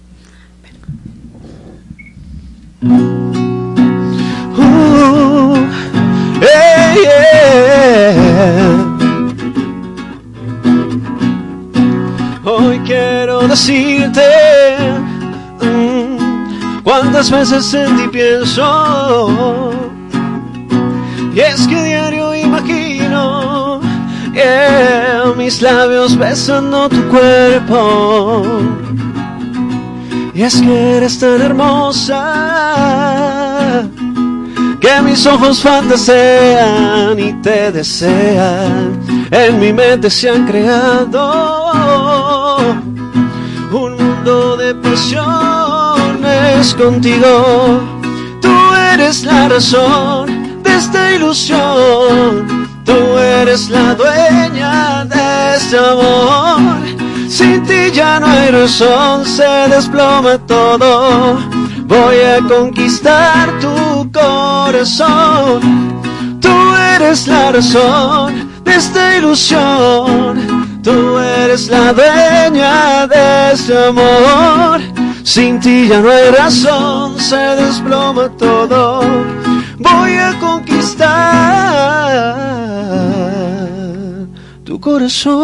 Hey, yeah. Hoy decirte mm, cuántas veces en ti pienso. Y es que diario imagino mis labios besando tu cuerpo. Y es que eres tan hermosa que mis ojos fantasean y te desean. En mi mente se han creado de pasiones contigo. Tú eres la razón de esta ilusión. Tú eres la dueña de este amor. Sin ti ya no hay razón, se desploma todo. Voy a conquistar tu corazón. Tú eres la razón de esta ilusión. Tú eres la dueña de este amor. Sin ti ya no hay razón, se desploma todo. Voy a conquistar tu corazón.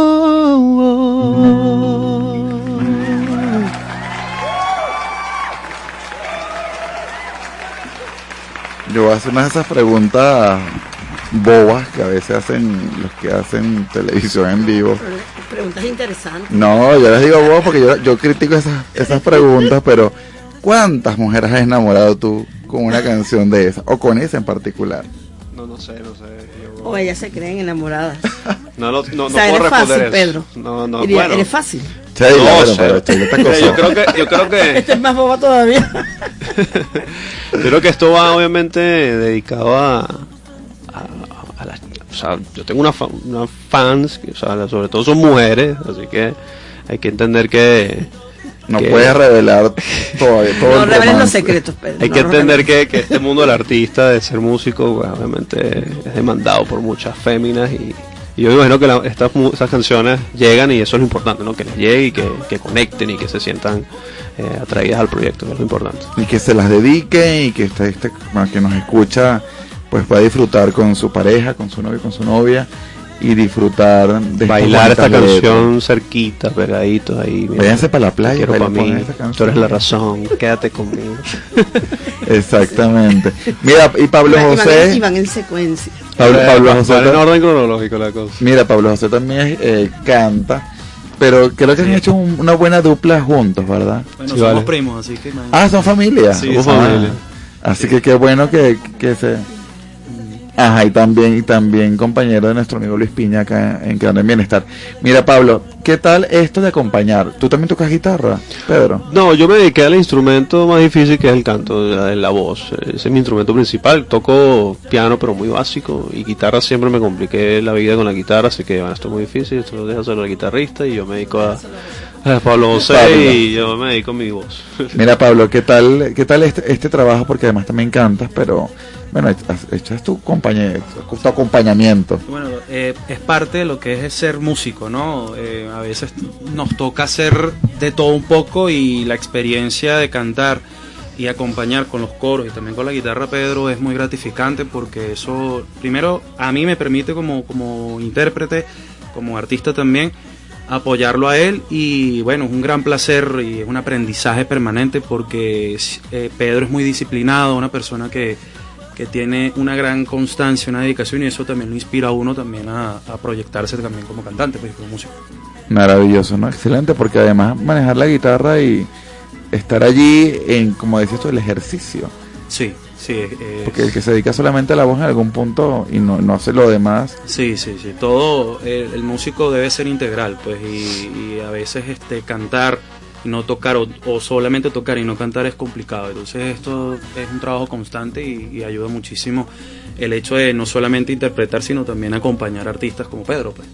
Yo voy a hacer una de esas preguntas bobas que a veces hacen los que hacen televisión en vivo. Preguntas interesantes. No, yo les digo vos porque yo, yo critico esas, esas preguntas, pero ¿cuántas mujeres has enamorado tú con una canción de esa? O con esa en particular. No, no sé, no sé. yo- O ellas se creen enamoradas. [laughs] No, no, no, o no sea, puedo eres responder fácil, eso. Pedro. No, no, Diría, bueno. Eres fácil. No, pero, pero acosó. yo creo que, yo creo que, [laughs] Este es más boba todavía. [laughs] yo creo que esto va obviamente dedicado a, o sea, yo tengo una, fa- unas fans, que, o sea, sobre todo son mujeres, así que hay que entender que No que- puedes revelar todavía todo [laughs] No el reveles los secretos, Pedro. Hay no que entender que, que este mundo del artista, de ser músico, pues, obviamente es demandado por muchas féminas y, y yo me imagino que la- estas, mu- estas canciones llegan y eso es lo importante, ¿no? Que les llegue y que, que conecten y que se sientan eh, atraídas al proyecto, es lo importante. y que se las dedique y que este, este que nos escucha pues pueda disfrutar con su pareja, con su novio, con su novia y disfrutar de Bailar esta canción cerquita, pegaditos ahí. mira. Váyanse para la playa, Quiero para mí, esta canción. tú eres la razón, quédate conmigo. [laughs] Exactamente. Mira, y Pablo José, Y van en secuencia. Pablo, Pablo Va- José, va en orden cronológico la cosa. mira, Pablo José también eh, canta, pero creo que han hecho un- una buena dupla juntos, ¿verdad? Bueno, Sí, somos vale. primos, así que imagínate. Ah, son familia. Sí, Somos Ah, familia. Así que qué bueno que, que se... Ajá, y también, y también compañero de nuestro amigo Luis Piña acá en Quedando en Bienestar. Mira, Pablo, ¿qué tal esto de acompañar? ¿Tú también tocas guitarra, Pedro? No, yo me dediqué al instrumento más difícil que es el canto, la, la voz. Ese es mi instrumento principal. Toco piano, pero muy básico. Y guitarra siempre me compliqué la vida con la guitarra, así que esto es muy difícil. Esto lo deja hacer el guitarrista y yo me dedico a [laughs] Pablo José Pablo. y yo me dedico a mi voz. [laughs] Mira, Pablo, ¿qué tal, qué tal este, este trabajo? Porque además también cantas, pero bueno, echas- tu, tu acompañamiento. Bueno, eh, es parte de lo que es ser músico, ¿no? Eh, a veces nos toca hacer de todo un poco y la experiencia de cantar y acompañar con los coros y también con la guitarra, Pedro, es muy gratificante porque eso, primero, a mí me permite como, como intérprete, como artista también, apoyarlo a él y bueno, es un gran placer y es un aprendizaje permanente porque eh, Pedro es muy disciplinado, una persona que, que tiene una gran constancia, una dedicación y eso también lo inspira a uno también a, a proyectarse también como cantante, pues, como músico. Maravilloso, ¿no? Excelente, porque además manejar la guitarra y estar allí en, como decías tú, el ejercicio. Sí, sí. eh, Porque el que se dedica solamente a la voz en algún punto y no, no hace lo demás, Sí, sí, sí. Todo, el, el músico debe ser integral, pues, y, y a veces este cantar y no tocar, o, o solamente tocar y no cantar es complicado. Entonces esto es un trabajo constante y, y ayuda muchísimo el hecho de no solamente interpretar, sino también acompañar artistas como Pedro, pues.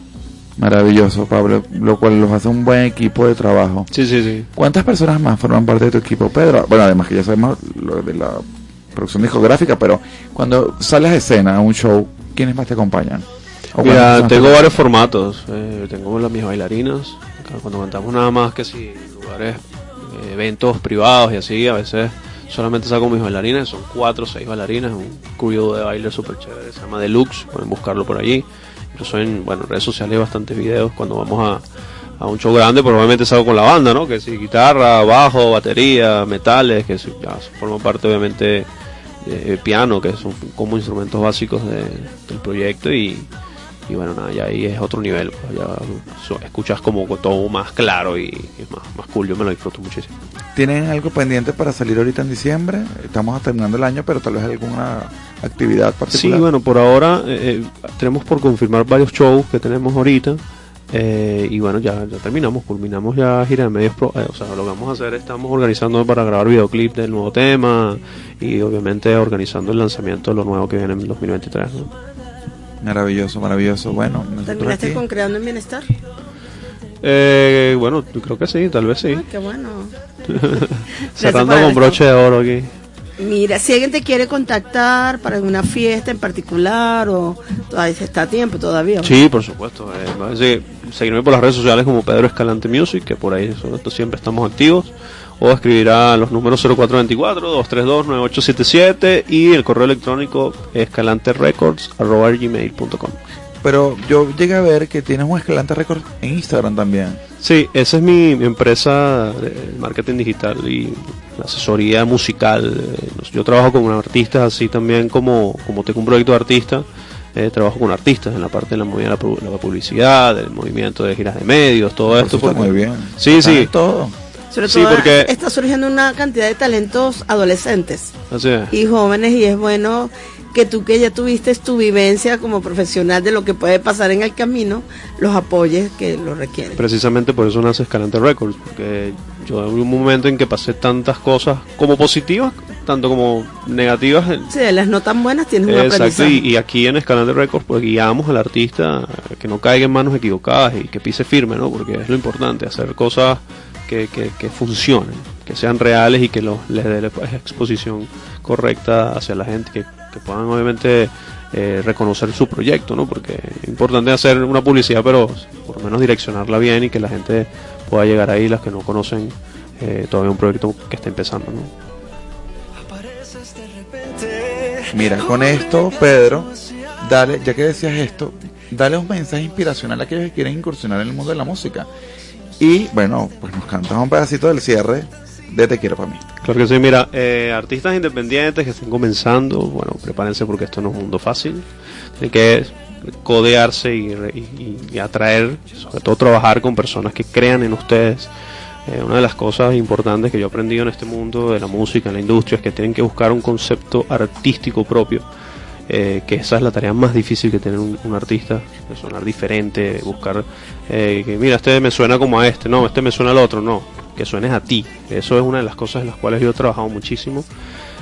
maravilloso, Pablo, lo cual los hace un buen equipo de trabajo. Sí, sí, sí. ¿Cuántas personas más forman parte de tu equipo, Pedro? Bueno, además que ya sabemos lo de la producción discográfica, pero cuando sales a escena a un show, ¿quiénes más te acompañan? ¿O cuántas Mira, te tengo varios formatos. Eh, tengo las mis bailarinas. Cuando cantamos nada más que si lugares, eh, eventos privados y así, a veces solamente saco mis bailarinas. Son cuatro o seis bailarinas. Un crew de baile súper chévere. Se llama Deluxe. Pueden buscarlo por allí. Incluso en bueno, redes sociales hay bastantes videos cuando vamos a, a un show grande. Probablemente salgo con la banda, ¿no? Que si guitarra, bajo, batería, metales, que si- ya forman parte obviamente piano, que son como instrumentos básicos de- del proyecto y y bueno, nada, ya ahí es otro nivel, pues, ya escuchas como todo más claro y, y más, más cool, yo me lo disfruto muchísimo. ¿Tienen algo pendiente para salir ahorita en diciembre? Estamos terminando el año, pero tal vez alguna actividad Sí, particular. bueno, por ahora eh, eh, tenemos por confirmar varios shows que tenemos ahorita. Eh, y bueno, ya, ya terminamos, culminamos ya gira de medios. Pro, eh, o sea, lo que vamos a hacer, estamos organizando para grabar videoclip del nuevo tema y obviamente organizando el lanzamiento de lo nuevo que viene en 2023. ¿no? Maravilloso, maravilloso. Bueno, ¿Terminaste aquí- con Creando en Bienestar? Eh, bueno, yo creo que sí, tal vez sí. Ah, qué bueno. [laughs] [laughs] Cerrando con broche de oro aquí. Mira, si alguien te quiere contactar para una fiesta en particular o todavía está a tiempo todavía. Sí, por supuesto. Eh, seguirme por las redes sociales como Pedro Escalante Music, que por ahí siempre estamos activos. O escribirá los números 0424-232-9877 y el correo electrónico escalanterecords.gmail.com. Pero yo llegué a ver que tienes un Escalante Record en Instagram también. Sí, esa es mi, mi empresa de marketing digital y asesoría musical. Eh, Yo trabajo con artistas así también como, como tengo un proyecto de artista. Eh, trabajo con artistas en la parte de la movida de la, pu- la publicidad, del movimiento de giras de medios, todo Eso esto. está porque- muy bien. Sí, Está sí. todo. Sobre Sí, todo porque- está surgiendo una cantidad de talentos adolescentes Así es. y jóvenes y es bueno que tú que ya tuviste tu vivencia como profesional de lo que puede pasar en el camino, los apoyes que lo requieren. Precisamente por eso nace Escalante Records, porque yo en un momento en que pasé tantas cosas como positivas, tanto como negativas. eh, Sí, de las no tan buenas tienes un Exacto, y, y aquí en Escalante Records pues guiamos al artista a que no caiga en manos equivocadas y que pise firme, ¿no? Porque es lo importante, hacer cosas que, que, que funcionen, que sean reales y que los, les dé la exposición correcta hacia la gente, que, que puedan obviamente eh, reconocer su proyecto, ¿no? Porque es importante hacer una publicidad, pero por lo menos direccionarla bien y que la gente pueda llegar ahí, las que no conocen eh, todavía un proyecto que está empezando, ¿no? Mira, con esto, Pedro, dale, ya que decías esto, dale un mensaje inspiracional a aquellos que quieren incursionar en el mundo de la música. Y bueno, pues nos cantas un pedacito del cierre de Te quiero para mí. Claro que sí, mira, eh, artistas independientes que estén comenzando, bueno, prepárense porque esto no es un mundo fácil. Tienen que codearse y, y- y atraer, sobre todo trabajar con personas que crean en ustedes. Eh, una de las cosas importantes que yo he aprendido en este mundo de la música, en la industria, es que tienen que buscar un concepto artístico propio. eh, que esa es la tarea más difícil que tiene un, un artista, sonar diferente, buscar eh, que mira, este me suena como a este, no, este me suena al otro, no, que suenes a ti. Eso es una de las cosas en las cuales yo he trabajado muchísimo.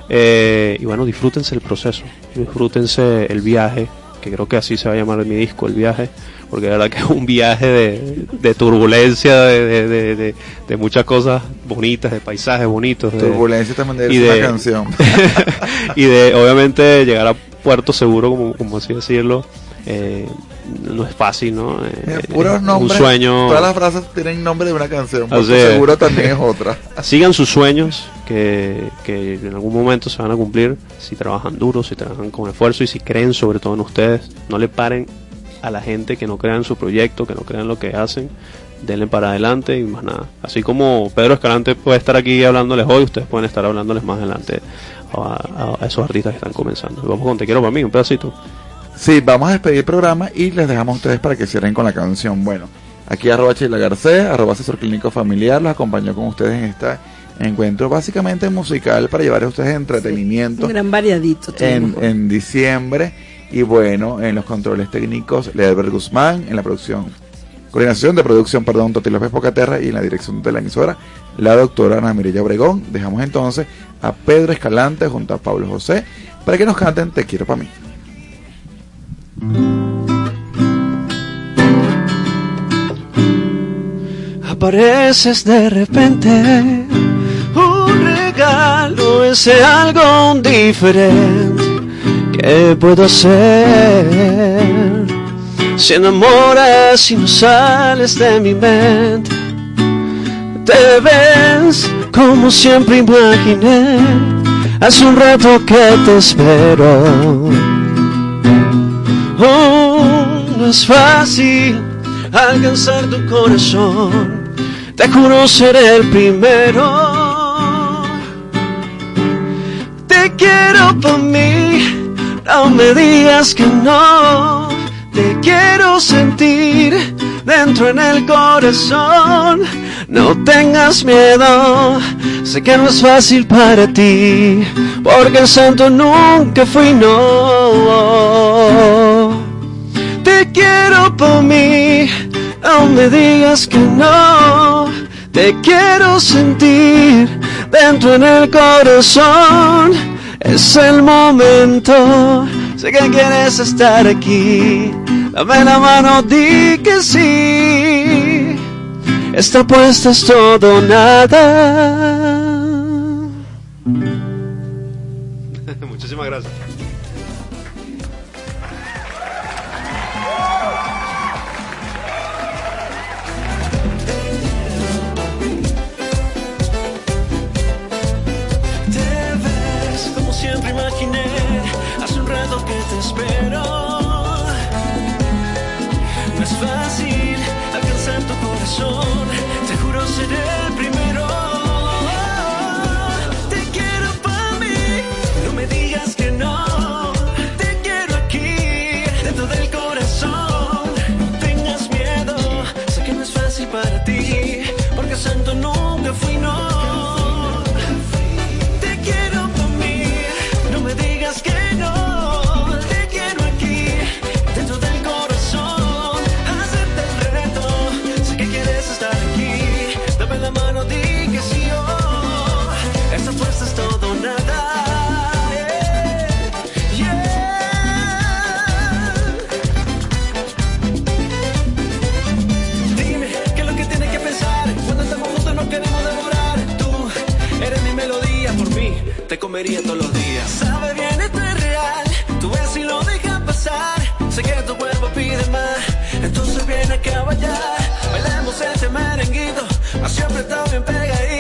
Eh, y bueno, disfrútense el proceso, disfrútense el viaje, que creo que así se va a llamar mi disco, el viaje, porque de verdad que es un viaje de, de turbulencia, de, de, de- de- de muchas cosas bonitas, de paisajes bonitos. de- Turbulencia también y de- una canción. [laughs] y de obviamente llegar a puerto seguro, como, como así decirlo, eh, no es fácil, ¿no? Eh, puros un nombres. sueño. Todas las frases tienen nombre de una canción. Es. seguro también es otra. [laughs] Sigan sus sueños, que, que en algún momento se van a cumplir si trabajan duro, si trabajan con esfuerzo y si creen sobre todo en ustedes. No le paren a la gente que no crea en su proyecto, que no crean en lo que hacen. Denle para adelante y más nada. Así como Pedro Escalante puede estar aquí hablándoles hoy, ustedes pueden estar hablándoles más adelante a, a- a esos artistas que están comenzando. Vamos con Te quiero para mí, un pedacito. Sí, vamos a despedir el programa y les dejamos a ustedes para que cierren con la canción. Bueno, aquí arroba Sheila Garcés, arroba asesor clínico familiar, los acompañó con ustedes en este encuentro básicamente musical para llevar a ustedes entretenimiento Un gran variadito. en, en diciembre. Y bueno, en los controles técnicos, Lealbert Guzmán, en la producción, coordinación de producción, perdón, Toti López Pocaterra y en la dirección de la emisora, la doctora Ana Mirella Obregón. Dejamos entonces a Pedro Escalante junto a Pablo José para que nos canten Te quiero para mí. Apareces de repente, un regalo, ese algo diferente que puedo hacer. Si enamoras y no sales de mi mente, te ves como siempre imaginé. Hace un rato que te espero. Oh, no es fácil alcanzar tu corazón. Te juro seré el primero. Te quiero por mí, no me digas que no. Te quiero sentir dentro en el corazón. No tengas miedo, sé que no es fácil para ti, porque el santo nunca fui, no. Te quiero por mí, no me digas que no. Te quiero sentir dentro en el corazón. Es el momento, sé que quieres estar aquí. Dame la mano, di que sí. Esta apuesta es todo nada. Espero. No es fácil alcanzar tu corazón. Te juro seré el primero. Te quiero para mí. No me digas que no. Te quiero aquí, dentro del corazón. No tengas miedo. Sé que no es fácil para ti. Porque santo nunca fui, no. Comería todos los días. Sabe bien, esto es real. Tú ves si lo dejas pasar. Sé que tu cuerpo pide más. Entonces viene a bailar. Bailemos este merenguito. Así apretado bien pegadito.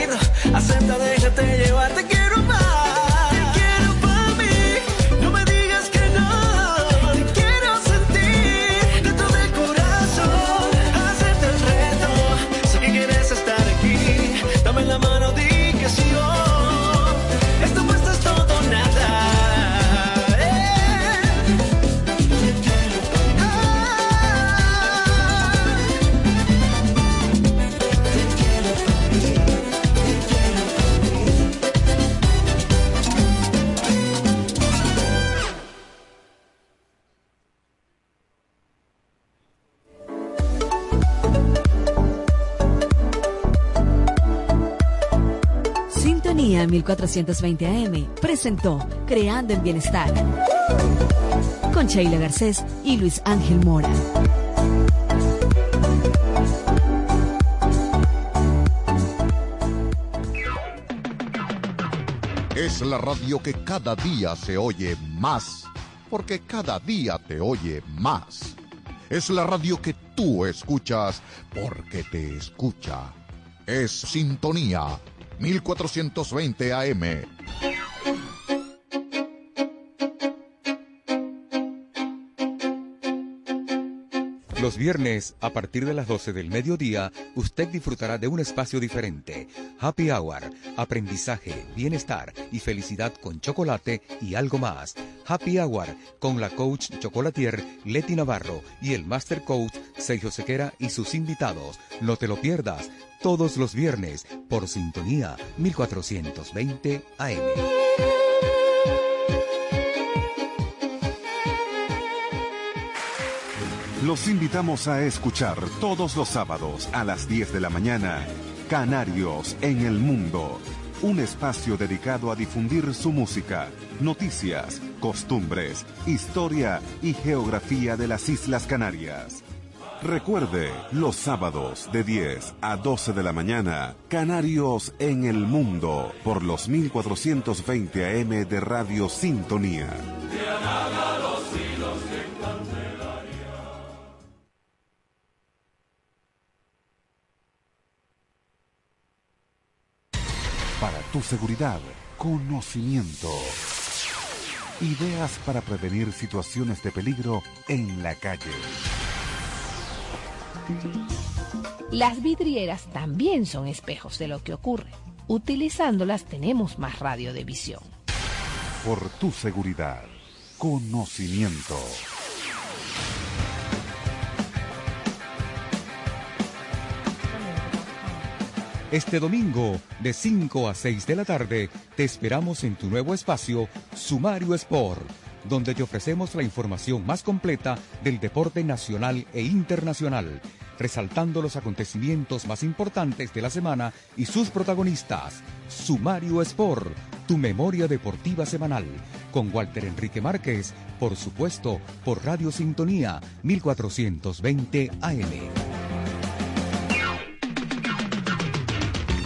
1420 AM presentó Creando en Bienestar con Sheila Garcés y Luis Ángel Mora. Es la radio que cada día se oye más, porque cada día te oye más. Es la radio que tú escuchas, porque te escucha. Es Sintonía 1420 AM. Los viernes, a partir de las 12 del mediodía, usted disfrutará de un espacio diferente. Happy Hour, aprendizaje, bienestar y felicidad con chocolate y algo más. Happy Hour con la coach chocolatier Leti Navarro y el master coach Sergio Sequera y sus invitados. No te lo pierdas todos los viernes por sintonía 1420 AM. Los invitamos a escuchar todos los sábados a las 10 de la mañana Canarios en el Mundo, un espacio dedicado a difundir su música, noticias, costumbres, historia y geografía de las Islas Canarias. Recuerde, los sábados de 10 a 12 de la mañana, Canarios en el Mundo, por los 1420 AM de Radio Sintonía. Tu seguridad, conocimiento. Ideas para prevenir situaciones de peligro en la calle. Las vidrieras también son espejos de lo que ocurre. Utilizándolas tenemos más radio de visión. Por tu seguridad, conocimiento. Este domingo, de 5 a 6 de la tarde, te esperamos en tu nuevo espacio, Sumario Sport, donde te ofrecemos la información más completa del deporte nacional e internacional, resaltando los acontecimientos más importantes de la semana y sus protagonistas. Sumario Sport, tu memoria deportiva semanal, con Walter Enrique Márquez, por supuesto, por Radio Sintonía 1420 AM.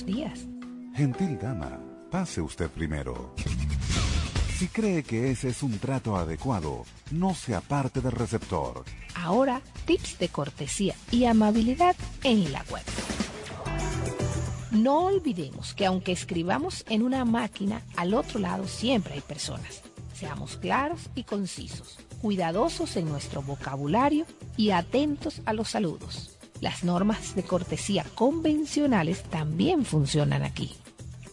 días. Gentil dama, pase usted primero. Si cree que ese es un trato adecuado, no se aparte del receptor. Ahora, tips de cortesía y amabilidad en la web. No olvidemos que aunque escribamos en una máquina, al otro lado siempre hay personas. Seamos claros y concisos, cuidadosos en nuestro vocabulario y atentos a los saludos. Las normas de cortesía convencionales también funcionan aquí.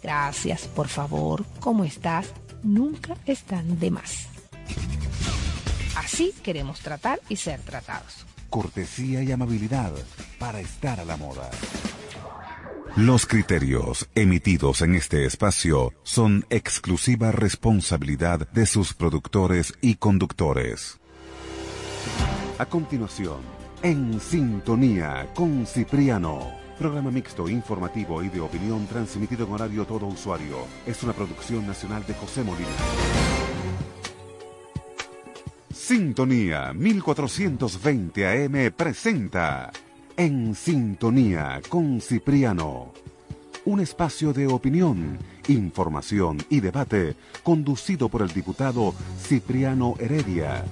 Gracias, por favor, ¿cómo estás? Nunca están de más. Así queremos tratar y ser tratados. Cortesía y amabilidad para estar a la moda. Los criterios emitidos en este espacio son exclusiva responsabilidad de sus productores y conductores. A continuación, en sintonía con Cipriano. Programa mixto, informativo y de opinión transmitido en horario todo usuario. Es una producción nacional de José Molina. Sintonía 1420 AM presenta En sintonía con Cipriano. Un espacio de opinión, información y debate conducido por el diputado Cipriano Heredia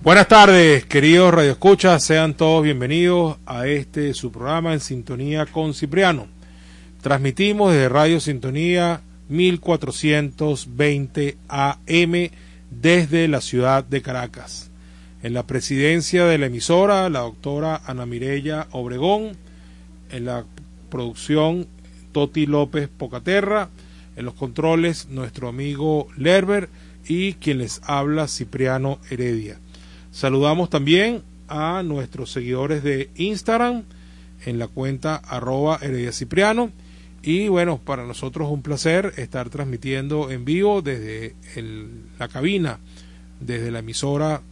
Buenas tardes, queridos radioescuchas, sean todos bienvenidos a este su programa en sintonía con Cipriano. Transmitimos desde Radio Sintonía 1420 AM desde la ciudad de Caracas. En la presidencia de la emisora, la doctora Ana Mirella Obregón, en la producción Toti López Pocaterra, en los controles nuestro amigo Lerber y quien les habla Cipriano Heredia. Saludamos también a nuestros seguidores de Instagram en la cuenta arroba Heredia Cipriano. Y bueno, para nosotros un placer estar transmitiendo en vivo desde la cabina, desde la emisora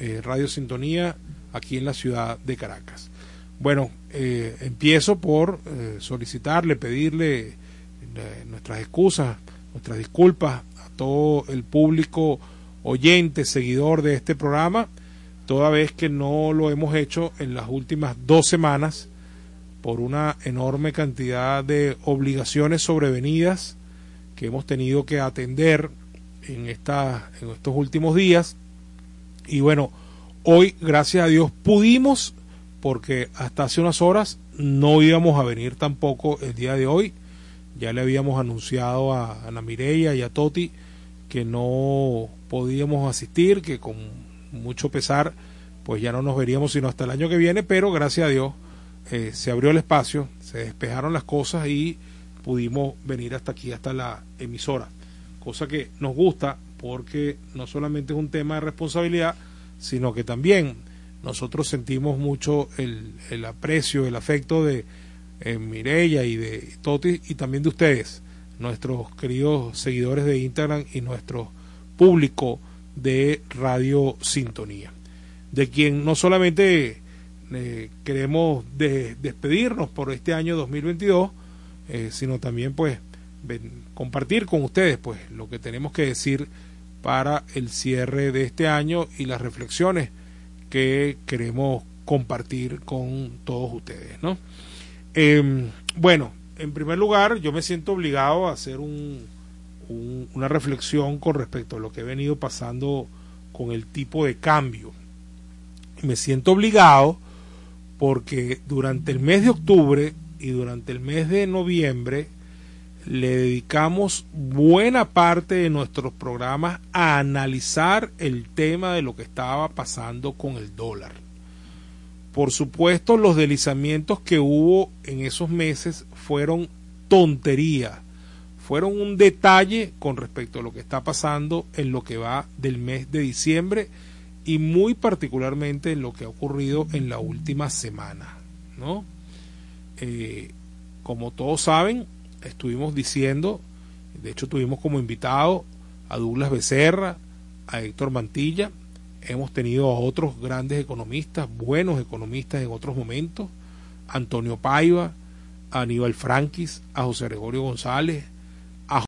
eh, Radio Sintonía aquí en la ciudad de Caracas. Bueno, eh, empiezo por eh, solicitarle, pedirle eh, nuestras excusas, nuestras disculpas a todo el público oyente, seguidor de este programa, toda vez que no lo hemos hecho en las últimas dos semanas por una enorme cantidad de obligaciones sobrevenidas que hemos tenido que atender en, esta, en estos últimos días. Y bueno, hoy, gracias a Dios, pudimos, porque hasta hace unas horas no íbamos a venir tampoco el día de hoy. Ya le habíamos anunciado a Ana Mireya y a Toti que no podíamos asistir, que con mucho pesar, pues ya no nos veríamos sino hasta el año que viene, pero gracias a Dios eh, se abrió el espacio, se despejaron las cosas y pudimos venir hasta aquí, hasta la emisora. Cosa que nos gusta porque no solamente es un tema de responsabilidad, sino que también nosotros sentimos mucho el, el aprecio, el afecto de eh, Mireya y de Toti y también de ustedes, nuestros queridos seguidores de Instagram y nuestro público de Radio Sintonía, de quien no solamente eh, queremos de- despedirnos por este año 2022, eh, sino también pues compartir con ustedes pues lo que tenemos que decir para el cierre de este año y las reflexiones que queremos compartir con todos ustedes, ¿no? Em, bueno, en primer lugar, yo me siento obligado a hacer un, un- una reflexión con respecto a lo que ha venido pasando con el tipo de cambio. Me siento obligado porque durante el mes de octubre y durante el mes de noviembre le dedicamos buena parte de nuestros programas a analizar el tema de lo que estaba pasando con el dólar. Por supuesto, los deslizamientos que hubo en esos meses fueron tontería, fueron un detalle con respecto a lo que está pasando en lo que va del mes de diciembre y muy particularmente en lo que ha ocurrido en la última semana, ¿no? Eh, como todos saben, estuvimos diciendo, de hecho tuvimos como invitado a Douglas Becerra, a Héctor Mantilla, hemos tenido a otros grandes economistas, buenos economistas en otros momentos, Antonio Paiva, a Aníbal Franquis, a José Gregorio González, a